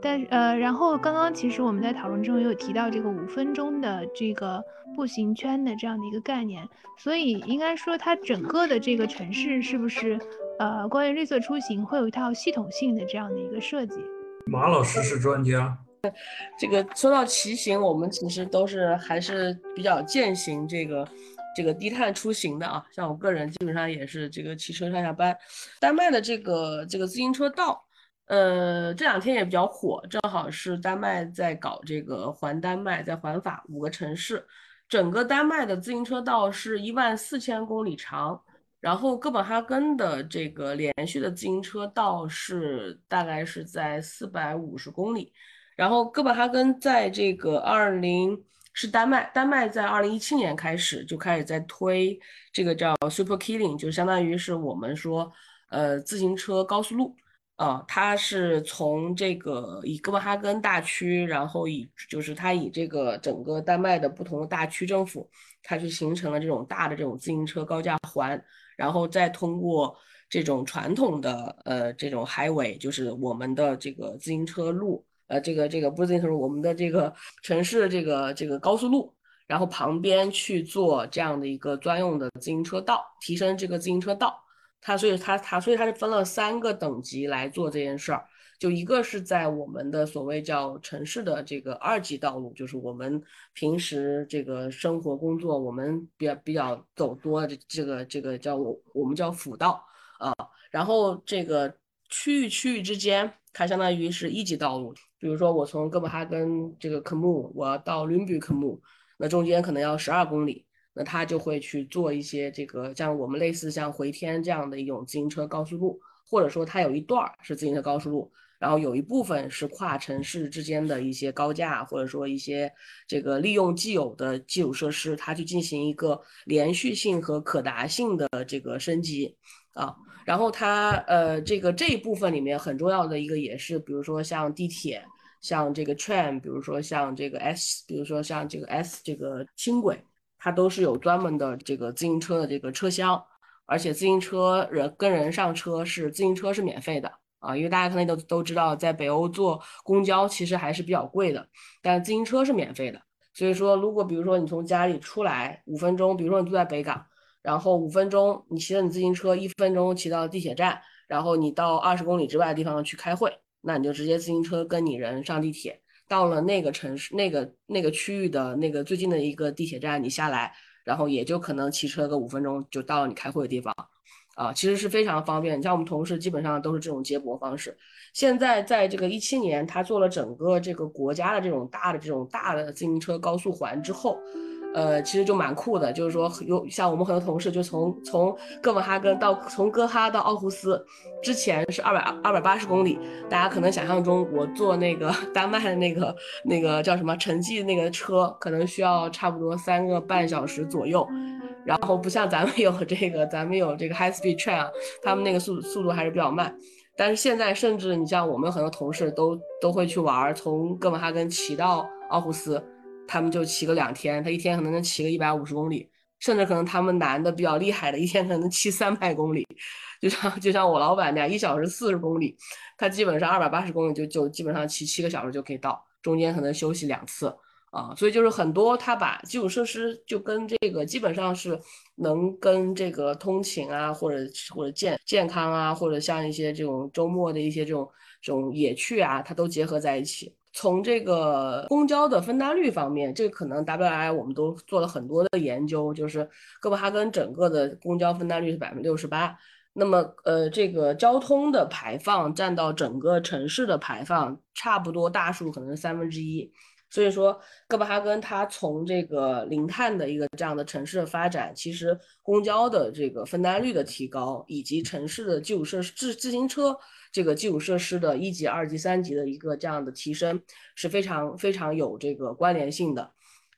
但呃，然后刚刚其实我们在讨论中也有提到这个五分钟的这个步行圈的这样的一个概念，所以应该说它整个的这个城市是不是呃关于绿色出行会有一套系统性的这样的一个设计？马老师是专家。这个说到骑行，我们其实都是还是比较践行这个这个低碳出行的啊。像我个人基本上也是这个骑车上下班。丹麦的这个这个自行车道，呃，这两天也比较火，正好是丹麦在搞这个环丹麦，在环法五个城市，整个丹麦的自行车道是一万四千公里长。然后哥本哈根的这个连续的自行车道是大概是在四百五十公里，然后哥本哈根在这个二零是丹麦，丹麦在二零一七年开始就开始在推这个叫 Super Killing，就相当于是我们说呃自行车高速路啊，它是从这个以哥本哈根大区，然后以就是它以这个整个丹麦的不同的大区政府，它去形成了这种大的这种自行车高架环。然后再通过这种传统的呃这种海尾就是我们的这个自行车路，呃这个这个不是自行车路，我们的这个城市这个这个高速路，然后旁边去做这样的一个专用的自行车道，提升这个自行车道。它所以它它所以它是分了三个等级来做这件事儿。就一个是在我们的所谓叫城市的这个二级道路，就是我们平时这个生活工作我们比较比较走多的这个这个叫我我们叫辅道啊，然后这个区域区域之间，它相当于是一级道路。比如说我从哥本哈根这个科穆，我要到伦比科穆，那中间可能要十二公里，那他就会去做一些这个像我们类似像回天这样的一种自行车高速路，或者说它有一段是自行车高速路。然后有一部分是跨城市之间的一些高架，或者说一些这个利用既有的基础设施，它去进行一个连续性和可达性的这个升级啊。然后它呃这个这一部分里面很重要的一个也是，比如说像地铁，像这个 train，比如说像这个 S，比如说像这个 S 这个轻轨，它都是有专门的这个自行车的这个车厢，而且自行车人跟人上车是自行车是免费的。啊，因为大家可能都都知道，在北欧坐公交其实还是比较贵的，但自行车是免费的。所以说，如果比如说你从家里出来五分钟，比如说你住在北港，然后五分钟你骑着你自行车，一分钟骑到地铁站，然后你到二十公里之外的地方去开会，那你就直接自行车跟你人上地铁，到了那个城市那个那个区域的那个最近的一个地铁站，你下来，然后也就可能骑车个五分钟就到你开会的地方。啊，其实是非常方便。你像我们同事，基本上都是这种接驳方式。现在在这个一七年，他做了整个这个国家的这种大的这种大的自行车高速环之后。呃，其实就蛮酷的，就是说有像我们很多同事，就从从哥本哈根到从哥哈到奥胡斯，之前是二百二百八十公里，大家可能想象中我坐那个 <laughs> 丹麦的那个那个叫什么城际那个车，可能需要差不多三个半小时左右，然后不像咱们有这个咱们有这个 high speed train 啊，他们那个速速度还是比较慢，但是现在甚至你像我们很多同事都都会去玩，从哥本哈根骑到奥胡斯。他们就骑个两天，他一天可能能骑个一百五十公里，甚至可能他们男的比较厉害的，一天可能骑三百公里，就像就像我老板那样，一小时四十公里，他基本上二百八十公里就就基本上骑七个小时就可以到，中间可能休息两次啊，所以就是很多他把基础设施就跟这个基本上是能跟这个通勤啊，或者或者健健康啊，或者像一些这种周末的一些这种这种野趣啊，它都结合在一起。从这个公交的分担率方面，这可能 W I 我们都做了很多的研究，就是哥本哈根整个的公交分担率是百分之六十八。那么，呃，这个交通的排放占到整个城市的排放，差不多大数可能是三分之一。所以说，哥本哈根它从这个零碳的一个这样的城市的发展，其实公交的这个分担率的提高，以及城市的基础设施自自行车这个基础设施的一级、二级、三级的一个这样的提升，是非常非常有这个关联性的。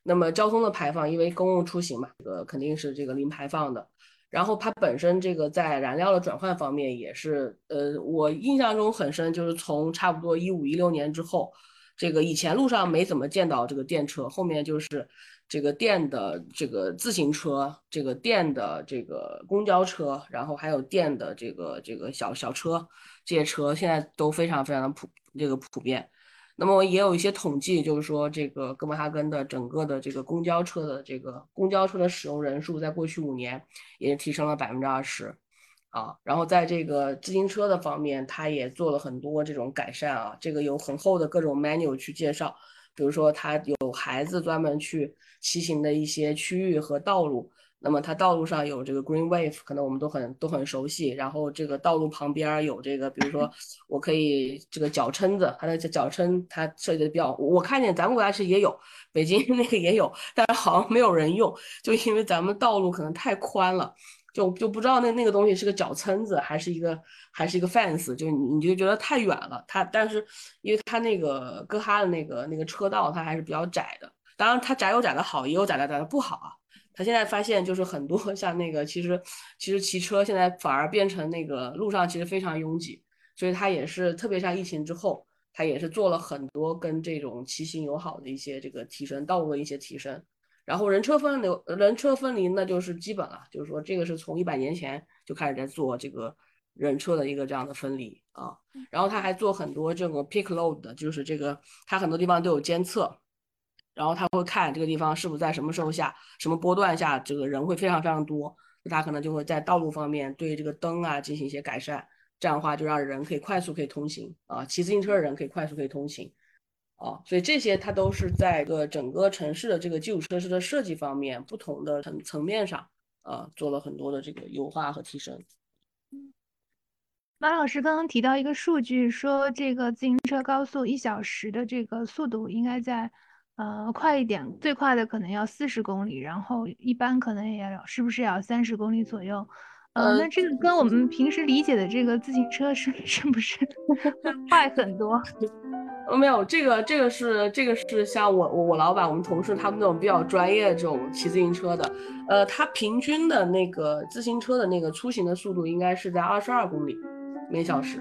那么交通的排放，因为公共出行嘛，这个肯定是这个零排放的。然后它本身这个在燃料的转换方面也是，呃，我印象中很深，就是从差不多一五一六年之后。这个以前路上没怎么见到这个电车，后面就是这个电的这个自行车，这个电的这个公交车，然后还有电的这个这个小小车，这些车现在都非常非常的普这个普遍。那么也有一些统计，就是说这个哥本哈根的整个的这个公交车的这个公交车的使用人数，在过去五年也提升了百分之二十。啊，然后在这个自行车的方面，它也做了很多这种改善啊。这个有很厚的各种 menu 去介绍，比如说它有孩子专门去骑行的一些区域和道路。那么它道路上有这个 green wave，可能我们都很都很熟悉。然后这个道路旁边有这个，比如说 <clears throat> 我可以这个脚撑子，它的脚撑它设计的比较，我看见咱们国家其实也有，北京 <laughs> 那个也有，但是好像没有人用，就因为咱们道路可能太宽了。就就不知道那那个东西是个脚撑子还是一个还是一个 fence，就你你就觉得太远了。它但是因为它那个哥哈的那个那个车道它还是比较窄的，当然它窄有窄的好，也有窄的窄的不好啊。他现在发现就是很多 <laughs> 像那个其实其实骑车现在反而变成那个路上其实非常拥挤，所以他也是特别像疫情之后，他也是做了很多跟这种骑行友好的一些这个提升道路的一些提升。然后人车分流，人车分离那就是基本了，就是说这个是从一百年前就开始在做这个人车的一个这样的分离啊。然后他还做很多这个 peak load 的，就是这个他很多地方都有监测，然后他会看这个地方是不是在什么时候下什么波段下这个人会非常非常多，他可能就会在道路方面对这个灯啊进行一些改善，这样的话就让人可以快速可以通行啊，骑自行车的人可以快速可以通行。哦，所以这些它都是在一个整个城市的这个基础设施的设计方面，不同的层层面上，啊，做了很多的这个优化和提升。马老师刚刚提到一个数据，说这个自行车高速一小时的这个速度应该在，呃，快一点，最快的可能要四十公里，然后一般可能也要，是不是要三十公里左右？呃，那这个跟我们平时理解的这个自行车是 <laughs> 是不是快很多？<laughs> 呃，没有，这个这个是这个是像我我我老板我们同事他们那种比较专业这种骑自行车的，呃，他平均的那个自行车的那个出行的速度应该是在二十二公里每小时，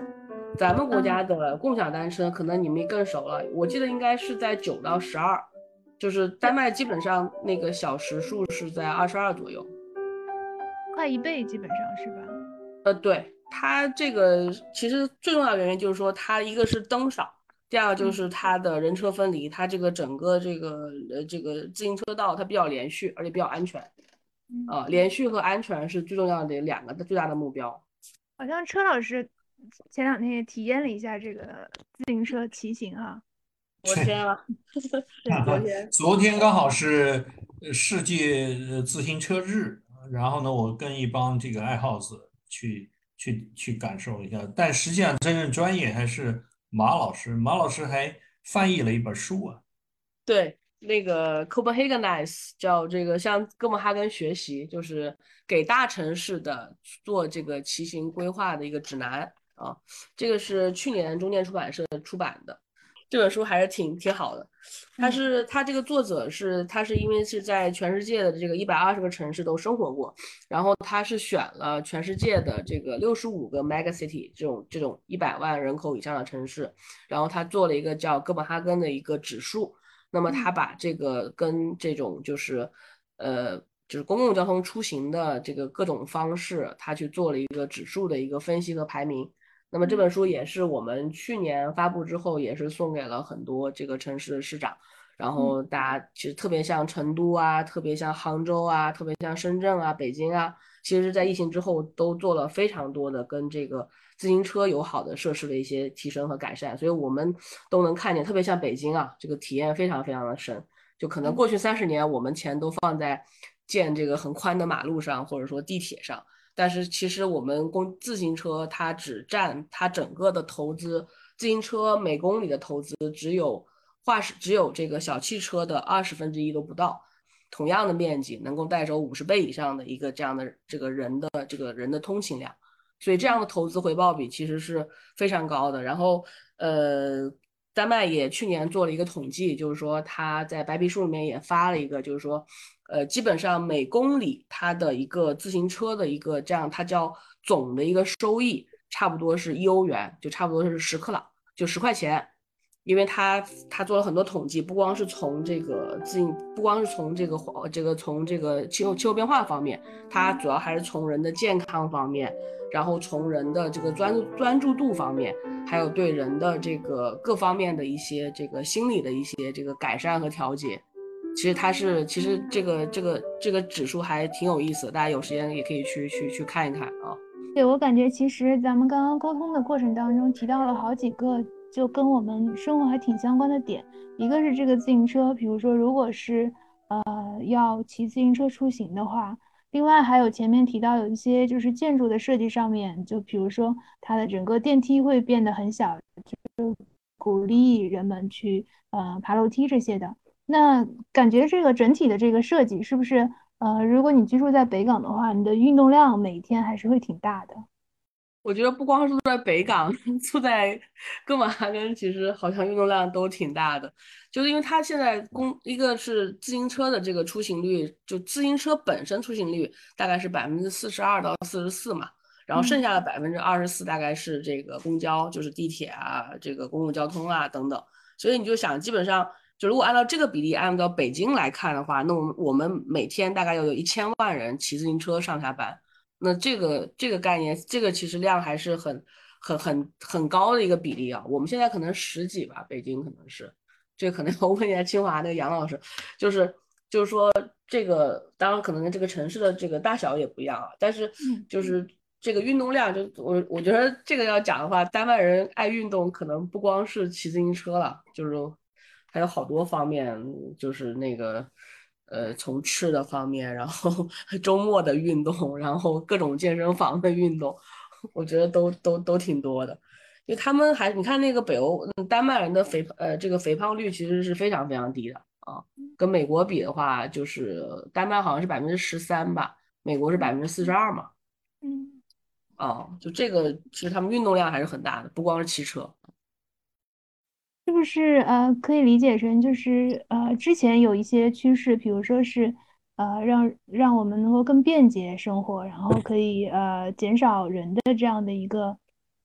咱们国家的共享单车可能你们更熟了，我记得应该是在九到十二，就是丹麦基本上那个小时数是在二十二左右，快一倍基本上是吧？呃，对，它这个其实最重要的原因就是说它一个是灯少。第二个就是它的人车分离，它这个整个这个呃这个自行车道它比较连续，而且比较安全，啊，连续和安全是最重要的两个最大的目标。好像车老师前两天也体验了一下这个自行车骑行啊，<laughs> 昨天啊，昨天昨天刚好是世界自行车日，然后呢，我跟一帮这个爱好者去去去感受一下，但实际上真正专业还是。马老师，马老师还翻译了一本书啊。对，那个 Copenhagenize 叫这个向哥本哈根学习，就是给大城市的做这个骑行规划的一个指南啊。这个是去年中建出版社出版的。这本书还是挺挺好的，他是他这个作者是他是因为是在全世界的这个一百二十个城市都生活过，然后他是选了全世界的这个六十五个 mega city 这种这种一百万人口以上的城市，然后他做了一个叫哥本哈根的一个指数，那么他把这个跟这种就是呃就是公共交通出行的这个各种方式，他去做了一个指数的一个分析和排名。那么这本书也是我们去年发布之后，也是送给了很多这个城市的市长，然后大家其实特别像成都啊，特别像杭州啊，特别像深圳啊、北京啊，其实，在疫情之后都做了非常多的跟这个自行车友好的设施的一些提升和改善，所以我们都能看见，特别像北京啊，这个体验非常非常的深，就可能过去三十年我们钱都放在建这个很宽的马路上，或者说地铁上。但是其实我们公自行车它只占它整个的投资，自行车每公里的投资只有化石只有这个小汽车的二十分之一都不到，同样的面积能够带走五十倍以上的一个这样的这个人的这个人的通勤量，所以这样的投资回报比其实是非常高的。然后呃。丹麦也去年做了一个统计，就是说他在白皮书里面也发了一个，就是说，呃，基本上每公里它的一个自行车的一个这样，它叫总的一个收益，差不多是一欧元，就差不多是十克朗，就十块钱，因为他他做了很多统计，不光是从这个自行，不光是从这个这个从这个气候气候变化方面，它主要还是从人的健康方面。然后从人的这个专专注度方面，还有对人的这个各方面的一些这个心理的一些这个改善和调节，其实它是其实这个这个这个指数还挺有意思，大家有时间也可以去去去看一看啊。对我感觉，其实咱们刚刚沟通的过程当中提到了好几个就跟我们生活还挺相关的点，一个是这个自行车，比如说如果是呃要骑自行车出行的话。另外还有前面提到有一些就是建筑的设计上面，就比如说它的整个电梯会变得很小，就鼓励人们去呃爬楼梯这些的。那感觉这个整体的这个设计是不是呃，如果你居住在北港的话，你的运动量每天还是会挺大的？我觉得不光是住在北港，<laughs> 住在哥本哈根，其实好像运动量都挺大的。就是因为它现在公一个是自行车的这个出行率，就自行车本身出行率大概是百分之四十二到四十四嘛，然后剩下的百分之二十四大概是这个公交，就是地铁啊，这个公共交通啊等等。所以你就想，基本上就如果按照这个比例按照北京来看的话，那我们我们每天大概要有一千万人骑自行车上下班。那这个这个概念，这个其实量还是很很很很高的一个比例啊。我们现在可能十几吧，北京可能是，这可能 <laughs> 要问一下清华那个杨老师，就是就是说这个，当然可能跟这个城市的这个大小也不一样啊。但是就是这个运动量，就我我觉得这个要讲的话，丹麦人爱运动，可能不光是骑自行车了，就是还有好多方面，就是那个。呃，从吃的方面，然后 <laughs> 周末的运动，然后各种健身房的运动，<laughs> 我觉得都都都挺多的。因为他们还，你看那个北欧丹麦人的肥呃这个肥胖率其实是非常非常低的啊，跟美国比的话，就是丹麦好像是百分之十三吧，美国是百分之四十二嘛。嗯，哦，就这个其实他们运动量还是很大的，不光是骑车。是不是呃可以理解成就是呃之前有一些趋势，比如说是呃让让我们能够更便捷生活，然后可以呃减少人的这样的一个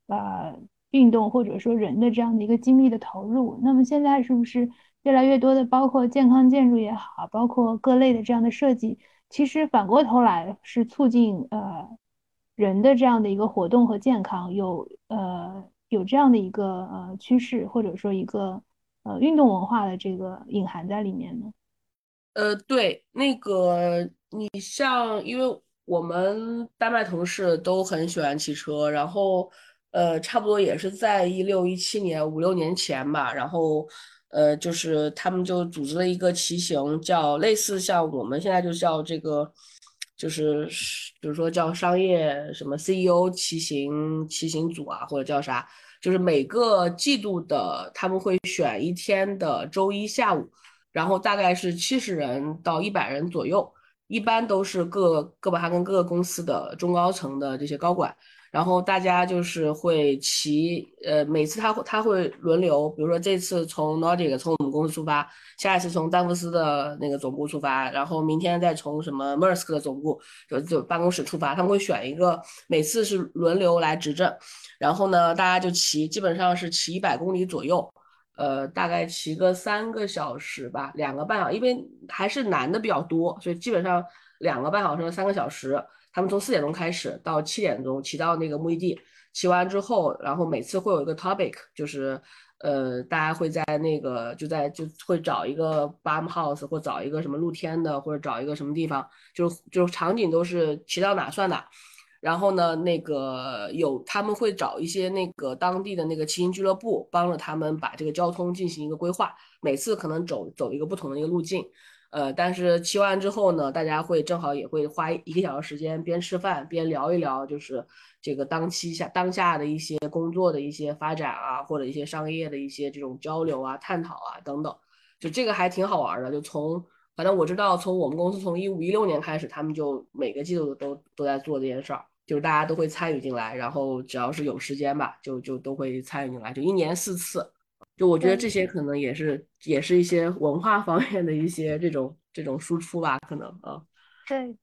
呃运动或者说人的这样的一个精力的投入。那么现在是不是越来越多的包括健康建筑也好，包括各类的这样的设计，其实反过头来是促进呃人的这样的一个活动和健康，有呃。有这样的一个呃趋势，或者说一个呃运动文化的这个隐含在里面呢？呃，对，那个你像，因为我们丹麦同事都很喜欢骑车，然后呃，差不多也是在一六一七年五六年前吧，然后呃，就是他们就组织了一个骑行，叫类似像我们现在就叫这个。就是比如说叫商业什么 CEO 骑行骑行组啊，或者叫啥，就是每个季度的他们会选一天的周一下午，然后大概是七十人到一百人左右，一般都是各哥本哈根各个公司的中高层的这些高管。然后大家就是会骑，呃，每次他会他会轮流，比如说这次从 Nordic 从我们公司出发，下一次从丹佛斯的那个总部出发，然后明天再从什么 Mersk 的总部就就办公室出发，他们会选一个，每次是轮流来执政，然后呢，大家就骑，基本上是骑一百公里左右，呃，大概骑个三个小时吧，两个半小时，因为还是男的比较多，所以基本上两个半小时三个小时。他们从四点钟开始到七点钟骑到那个目的地，骑完之后，然后每次会有一个 topic，就是呃，大家会在那个就在就会找一个 bum house 或找一个什么露天的，或者找一个什么地方，就就场景都是骑到哪算哪。然后呢，那个有他们会找一些那个当地的那个骑行俱乐部，帮着他们把这个交通进行一个规划，每次可能走走一个不同的一个路径。呃，但是骑完之后呢，大家会正好也会花一个小时时间，边吃饭边聊一聊，就是这个当期下当下的一些工作的一些发展啊，或者一些商业的一些这种交流啊、探讨啊等等，就这个还挺好玩的。就从反正我知道，从我们公司从一五一六年开始，他们就每个季度都都在做这件事儿，就是大家都会参与进来，然后只要是有时间吧，就就都会参与进来，就一年四次。就我觉得这些可能也是也是一些文化方面的一些这种这种输出吧，可能啊。对，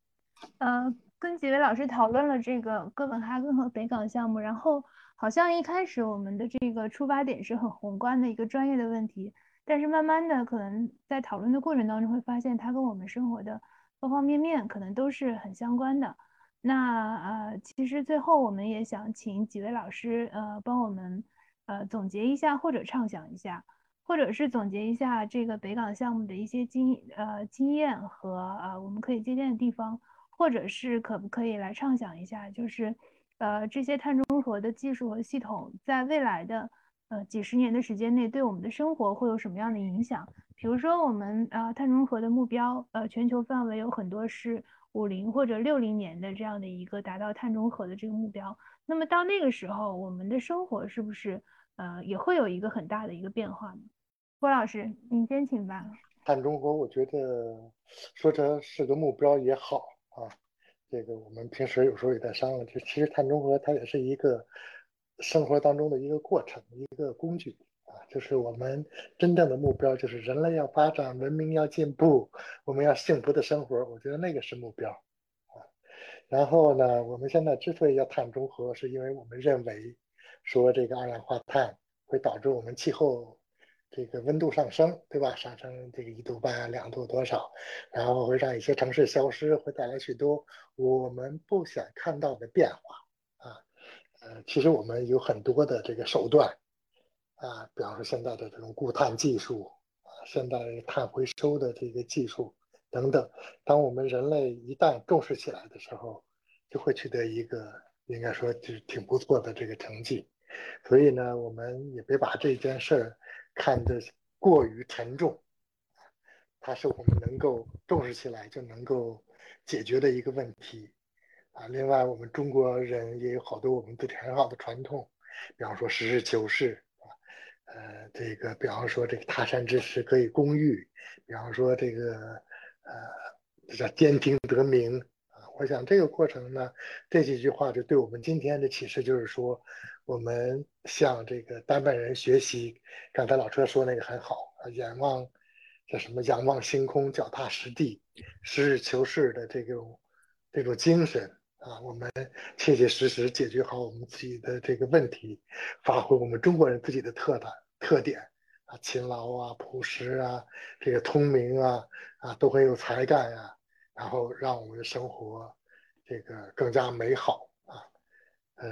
呃，跟几位老师讨论了这个哥本哈根和北港项目，然后好像一开始我们的这个出发点是很宏观的一个专业的问题，但是慢慢的可能在讨论的过程当中会发现它跟我们生活的方方面面可能都是很相关的。那呃，其实最后我们也想请几位老师呃帮我们。呃，总结一下或者畅想一下，或者是总结一下这个北港项目的一些经呃经验和呃我们可以借鉴的地方，或者是可不可以来畅想一下，就是呃这些碳中和的技术和系统在未来的呃几十年的时间内对我们的生活会有什么样的影响？比如说我们啊碳中和的目标，呃全球范围有很多是五零或者六零年的这样的一个达到碳中和的这个目标，那么到那个时候我们的生活是不是？呃，也会有一个很大的一个变化呢。郭老师，您先请吧。碳中和，我觉得说这是个目标也好啊。这个我们平时有时候也在商量，就其实碳中和它也是一个生活当中的一个过程，一个工具啊。就是我们真正的目标，就是人类要发展，文明要进步，我们要幸福的生活。我觉得那个是目标啊。然后呢，我们现在之所以要碳中和，是因为我们认为。说这个二氧化碳会导致我们气候这个温度上升，对吧？上升这个一度半、两度多少，然后会让一些城市消失，会带来许多我们不想看到的变化啊。呃，其实我们有很多的这个手段啊，比方说现在的这种固碳技术啊，现在碳回收的这个技术等等。当我们人类一旦重视起来的时候，就会取得一个应该说就是挺不错的这个成绩。所以呢，我们也别把这件事儿看得过于沉重，它是我们能够重视起来就能够解决的一个问题啊。另外，我们中国人也有好多我们自己很好的传统，比方说实事求是啊，呃，这个比方说这个他山之石可以攻玉，比方说这个呃这叫兼听得明。我想这个过程呢，这几句话就对我们今天的启示就是说。我们向这个丹麦人学习，刚才老车说那个很好啊，仰望叫什么？仰望星空，脚踏实地，实事求是的这种这种精神啊，我们切切实实解决好我们自己的这个问题，发挥我们中国人自己的特点特点啊，勤劳啊，朴实啊，这个聪明啊啊，都很有才干啊，然后让我们的生活这个更加美好啊，呃。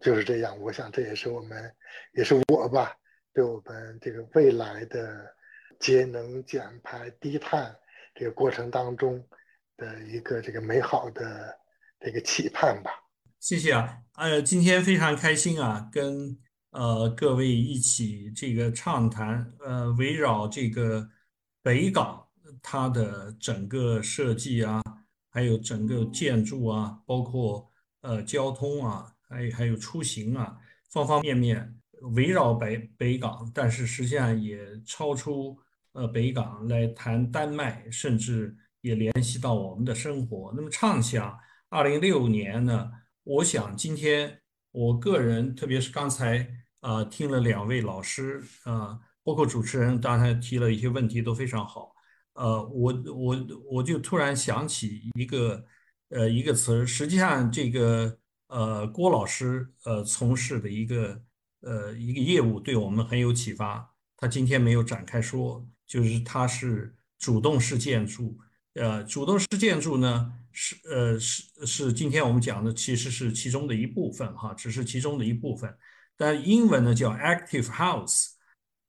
就是这样，我想这也是我们，也是我吧，对我们这个未来的节能减排、低碳这个过程当中的一个这个美好的这个期盼吧。谢谢啊，呃，今天非常开心啊，跟呃各位一起这个畅谈，呃，围绕这个北港它的整个设计啊，还有整个建筑啊，包括呃交通啊。还还有出行啊，方方面面围绕北北港，但是实际上也超出呃北港来谈丹麦，甚至也联系到我们的生活。那么畅想二零六年呢？我想今天我个人，特别是刚才啊听了两位老师啊，包括主持人刚才提了一些问题都非常好。呃，我我我就突然想起一个呃一个词，实际上这个。呃，郭老师呃从事的一个呃一个业务对我们很有启发。他今天没有展开说，就是他是主动式建筑。呃，主动式建筑呢是呃是是今天我们讲的其实是其中的一部分哈，只是其中的一部分。但英文呢叫 active house。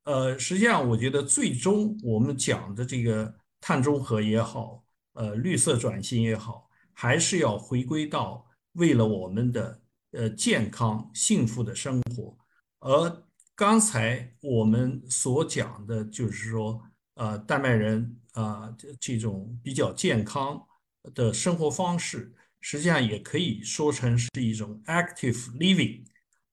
呃，实际上我觉得最终我们讲的这个碳中和也好，呃绿色转型也好，还是要回归到。为了我们的呃健康幸福的生活，而刚才我们所讲的就是说，呃丹麦人啊这种比较健康的生活方式，实际上也可以说成是一种 active living，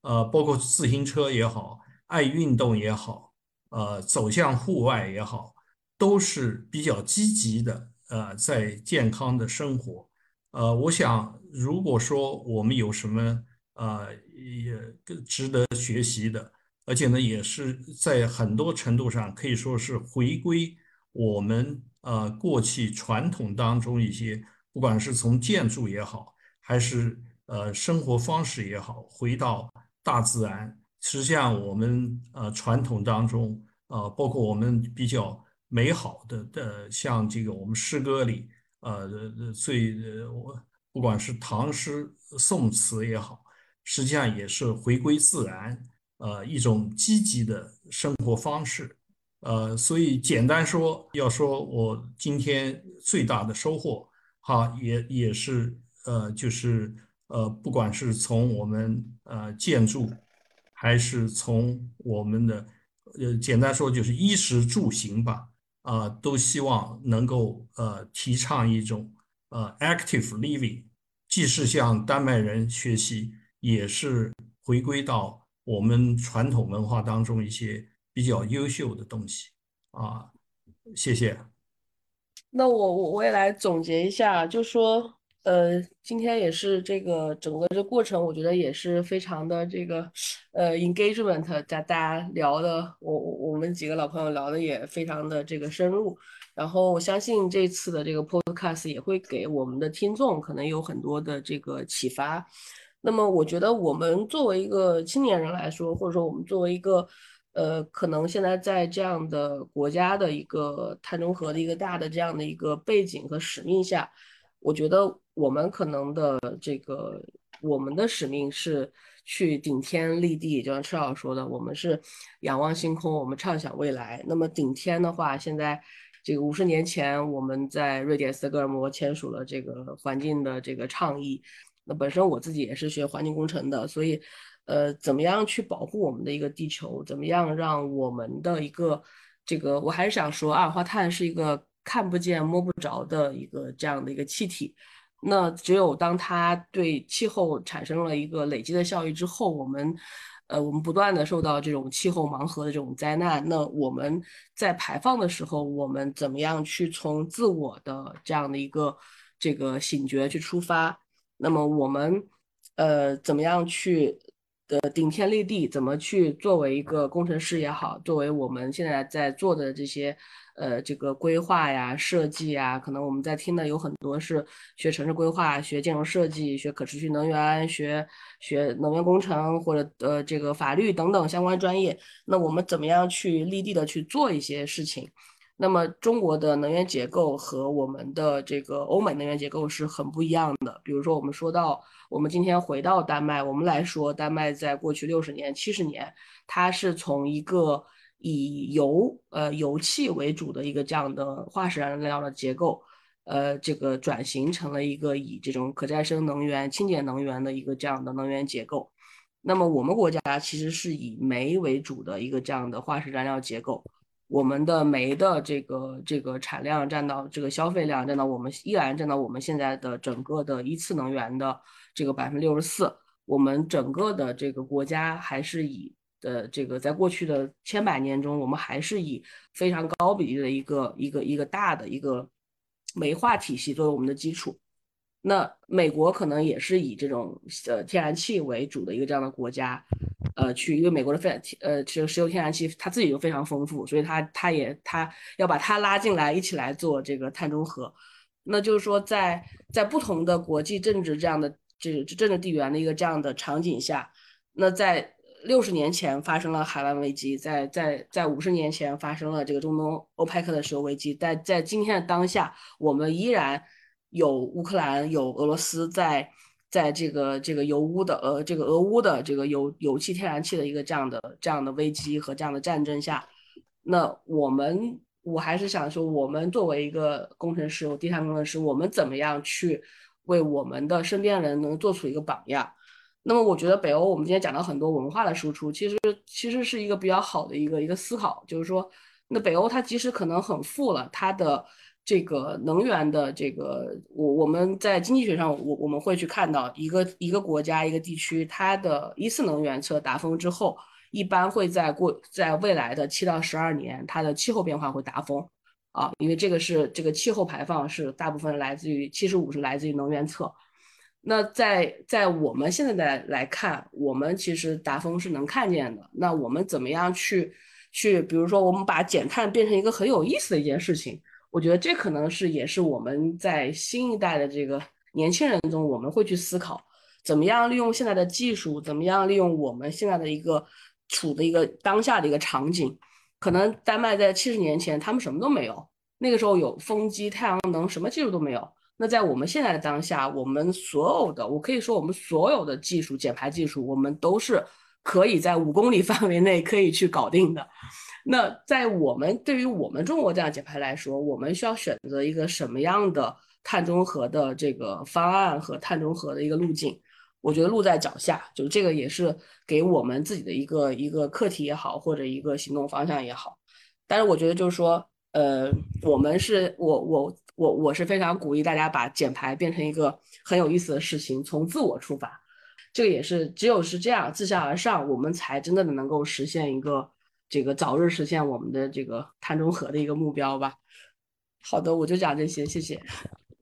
呃，包括自行车也好，爱运动也好，呃，走向户外也好，都是比较积极的，呃，在健康的生活。呃，我想，如果说我们有什么呃也值得学习的，而且呢，也是在很多程度上可以说是回归我们呃过去传统当中一些，不管是从建筑也好，还是呃生活方式也好，回到大自然。实际上，我们呃传统当中，呃，包括我们比较美好的的，像这个我们诗歌里。呃，最呃，我不管是唐诗宋词也好，实际上也是回归自然，呃，一种积极的生活方式。呃，所以简单说，要说我今天最大的收获，哈，也也是呃，就是呃，不管是从我们呃建筑，还是从我们的呃，简单说就是衣食住行吧。啊，都希望能够呃提倡一种呃 active living，既是向丹麦人学习，也是回归到我们传统文化当中一些比较优秀的东西啊。谢谢。那我我我也来总结一下，就说。呃，今天也是这个整个这过程，我觉得也是非常的这个呃 engagement，大大家聊的，我我们几个老朋友聊的也非常的这个深入。然后我相信这次的这个 podcast 也会给我们的听众可能有很多的这个启发。那么我觉得我们作为一个青年人来说，或者说我们作为一个呃，可能现在在这样的国家的一个碳中和的一个大的这样的一个背景和使命下。我觉得我们可能的这个，我们的使命是去顶天立地，就像车老说的，我们是仰望星空，我们畅想未来。那么顶天的话，现在这个五十年前，我们在瑞典斯德哥尔摩签署了这个环境的这个倡议。那本身我自己也是学环境工程的，所以，呃，怎么样去保护我们的一个地球？怎么样让我们的一个这个？我还是想说，二氧化碳是一个。看不见摸不着的一个这样的一个气体，那只有当它对气候产生了一个累积的效益之后，我们，呃，我们不断的受到这种气候盲盒的这种灾难，那我们在排放的时候，我们怎么样去从自我的这样的一个这个醒觉去出发？那么我们，呃，怎么样去的顶天立地？怎么去作为一个工程师也好，作为我们现在在做的这些。呃，这个规划呀、设计呀，可能我们在听的有很多是学城市规划、学建筑设计、学可持续能源、学学能源工程或者呃这个法律等等相关专业。那我们怎么样去立地的去做一些事情？那么中国的能源结构和我们的这个欧美能源结构是很不一样的。比如说，我们说到我们今天回到丹麦，我们来说，丹麦在过去六十年、七十年，它是从一个以油呃油气为主的一个这样的化石燃料的结构，呃，这个转型成了一个以这种可再生能源、清洁能源的一个这样的能源结构。那么我们国家其实是以煤为主的一个这样的化石燃料结构，我们的煤的这个这个产量占到这个消费量占到我们依然占到我们现在的整个的一次能源的这个百分之六十四。我们整个的这个国家还是以。的这个，在过去的千百年中，我们还是以非常高比例的一个一个一个大的一个煤化体系作为我们的基础。那美国可能也是以这种呃天然气为主的一个这样的国家，呃，去因为美国的非呃这个石油天然气它自己就非常丰富，所以它它也它要把它拉进来一起来做这个碳中和。那就是说，在在不同的国际政治这样的这这政治地缘的一个这样的场景下，那在六十年前发生了海湾危机，在在在五十年前发生了这个中东欧佩克的石油危机，在在今天的当下，我们依然有乌克兰有俄罗斯在在这个这个油污的呃这个俄乌的这个油油气天然气的一个这样的这样的危机和这样的战争下，那我们我还是想说，我们作为一个工程师，地产工程师，我们怎么样去为我们的身边人能做出一个榜样？那么我觉得北欧，我们今天讲到很多文化的输出，其实其实是一个比较好的一个一个思考，就是说，那北欧它即使可能很富了，它的这个能源的这个，我我们在经济学上，我我们会去看到一个一个国家一个地区，它的一次能源车达峰之后，一般会在过在未来的七到十二年，它的气候变化会达峰啊，因为这个是这个气候排放是大部分来自于七十五是来自于能源侧。那在在我们现在的来看，我们其实达峰是能看见的。那我们怎么样去？去，比如说，我们把减碳变成一个很有意思的一件事情，我觉得这可能是也是我们在新一代的这个年轻人中，我们会去思考，怎么样利用现在的技术，怎么样利用我们现在的一个处的一个当下的一个场景。可能丹麦在七十年前，他们什么都没有，那个时候有风机、太阳能，什么技术都没有。那在我们现在的当下，我们所有的，我可以说，我们所有的技术，减排技术，我们都是。可以在五公里 <laughs> 范围内可以去搞定的。那在我们对于我们中国这样减排来说，我们需要选择一个什么样的碳中和的这个方案和碳中和的一个路径？我觉得路在脚下，就这个也是给我们自己的一个一个课题也好，或者一个行动方向也好。但是我觉得就是说，呃，我们是我我我我是非常鼓励大家把减排变成一个很有意思的事情，从自我出发。这个也是，只有是这样自下而上，我们才真正的能够实现一个这个早日实现我们的这个碳中和的一个目标吧。好的，我就讲这些，谢谢。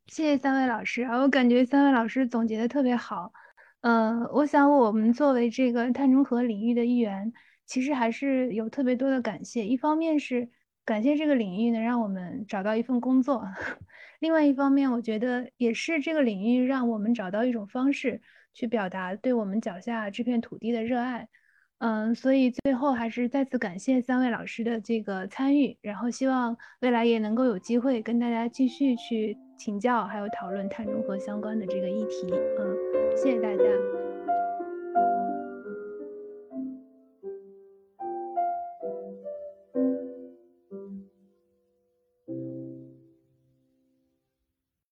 谢谢三位老师啊，我感觉三位老师总结的特别好。嗯，我想我们作为这个碳中和领域的一员，其实还是有特别多的感谢。一方面是感谢这个领域能让我们找到一份工作，<laughs> 另外一方面，我觉得也是这个领域让我们找到一种方式。去表达对我们脚下这片土地的热爱，嗯，所以最后还是再次感谢三位老师的这个参与，然后希望未来也能够有机会跟大家继续去请教，还有讨论碳中和相关的这个议题，嗯，谢谢大家。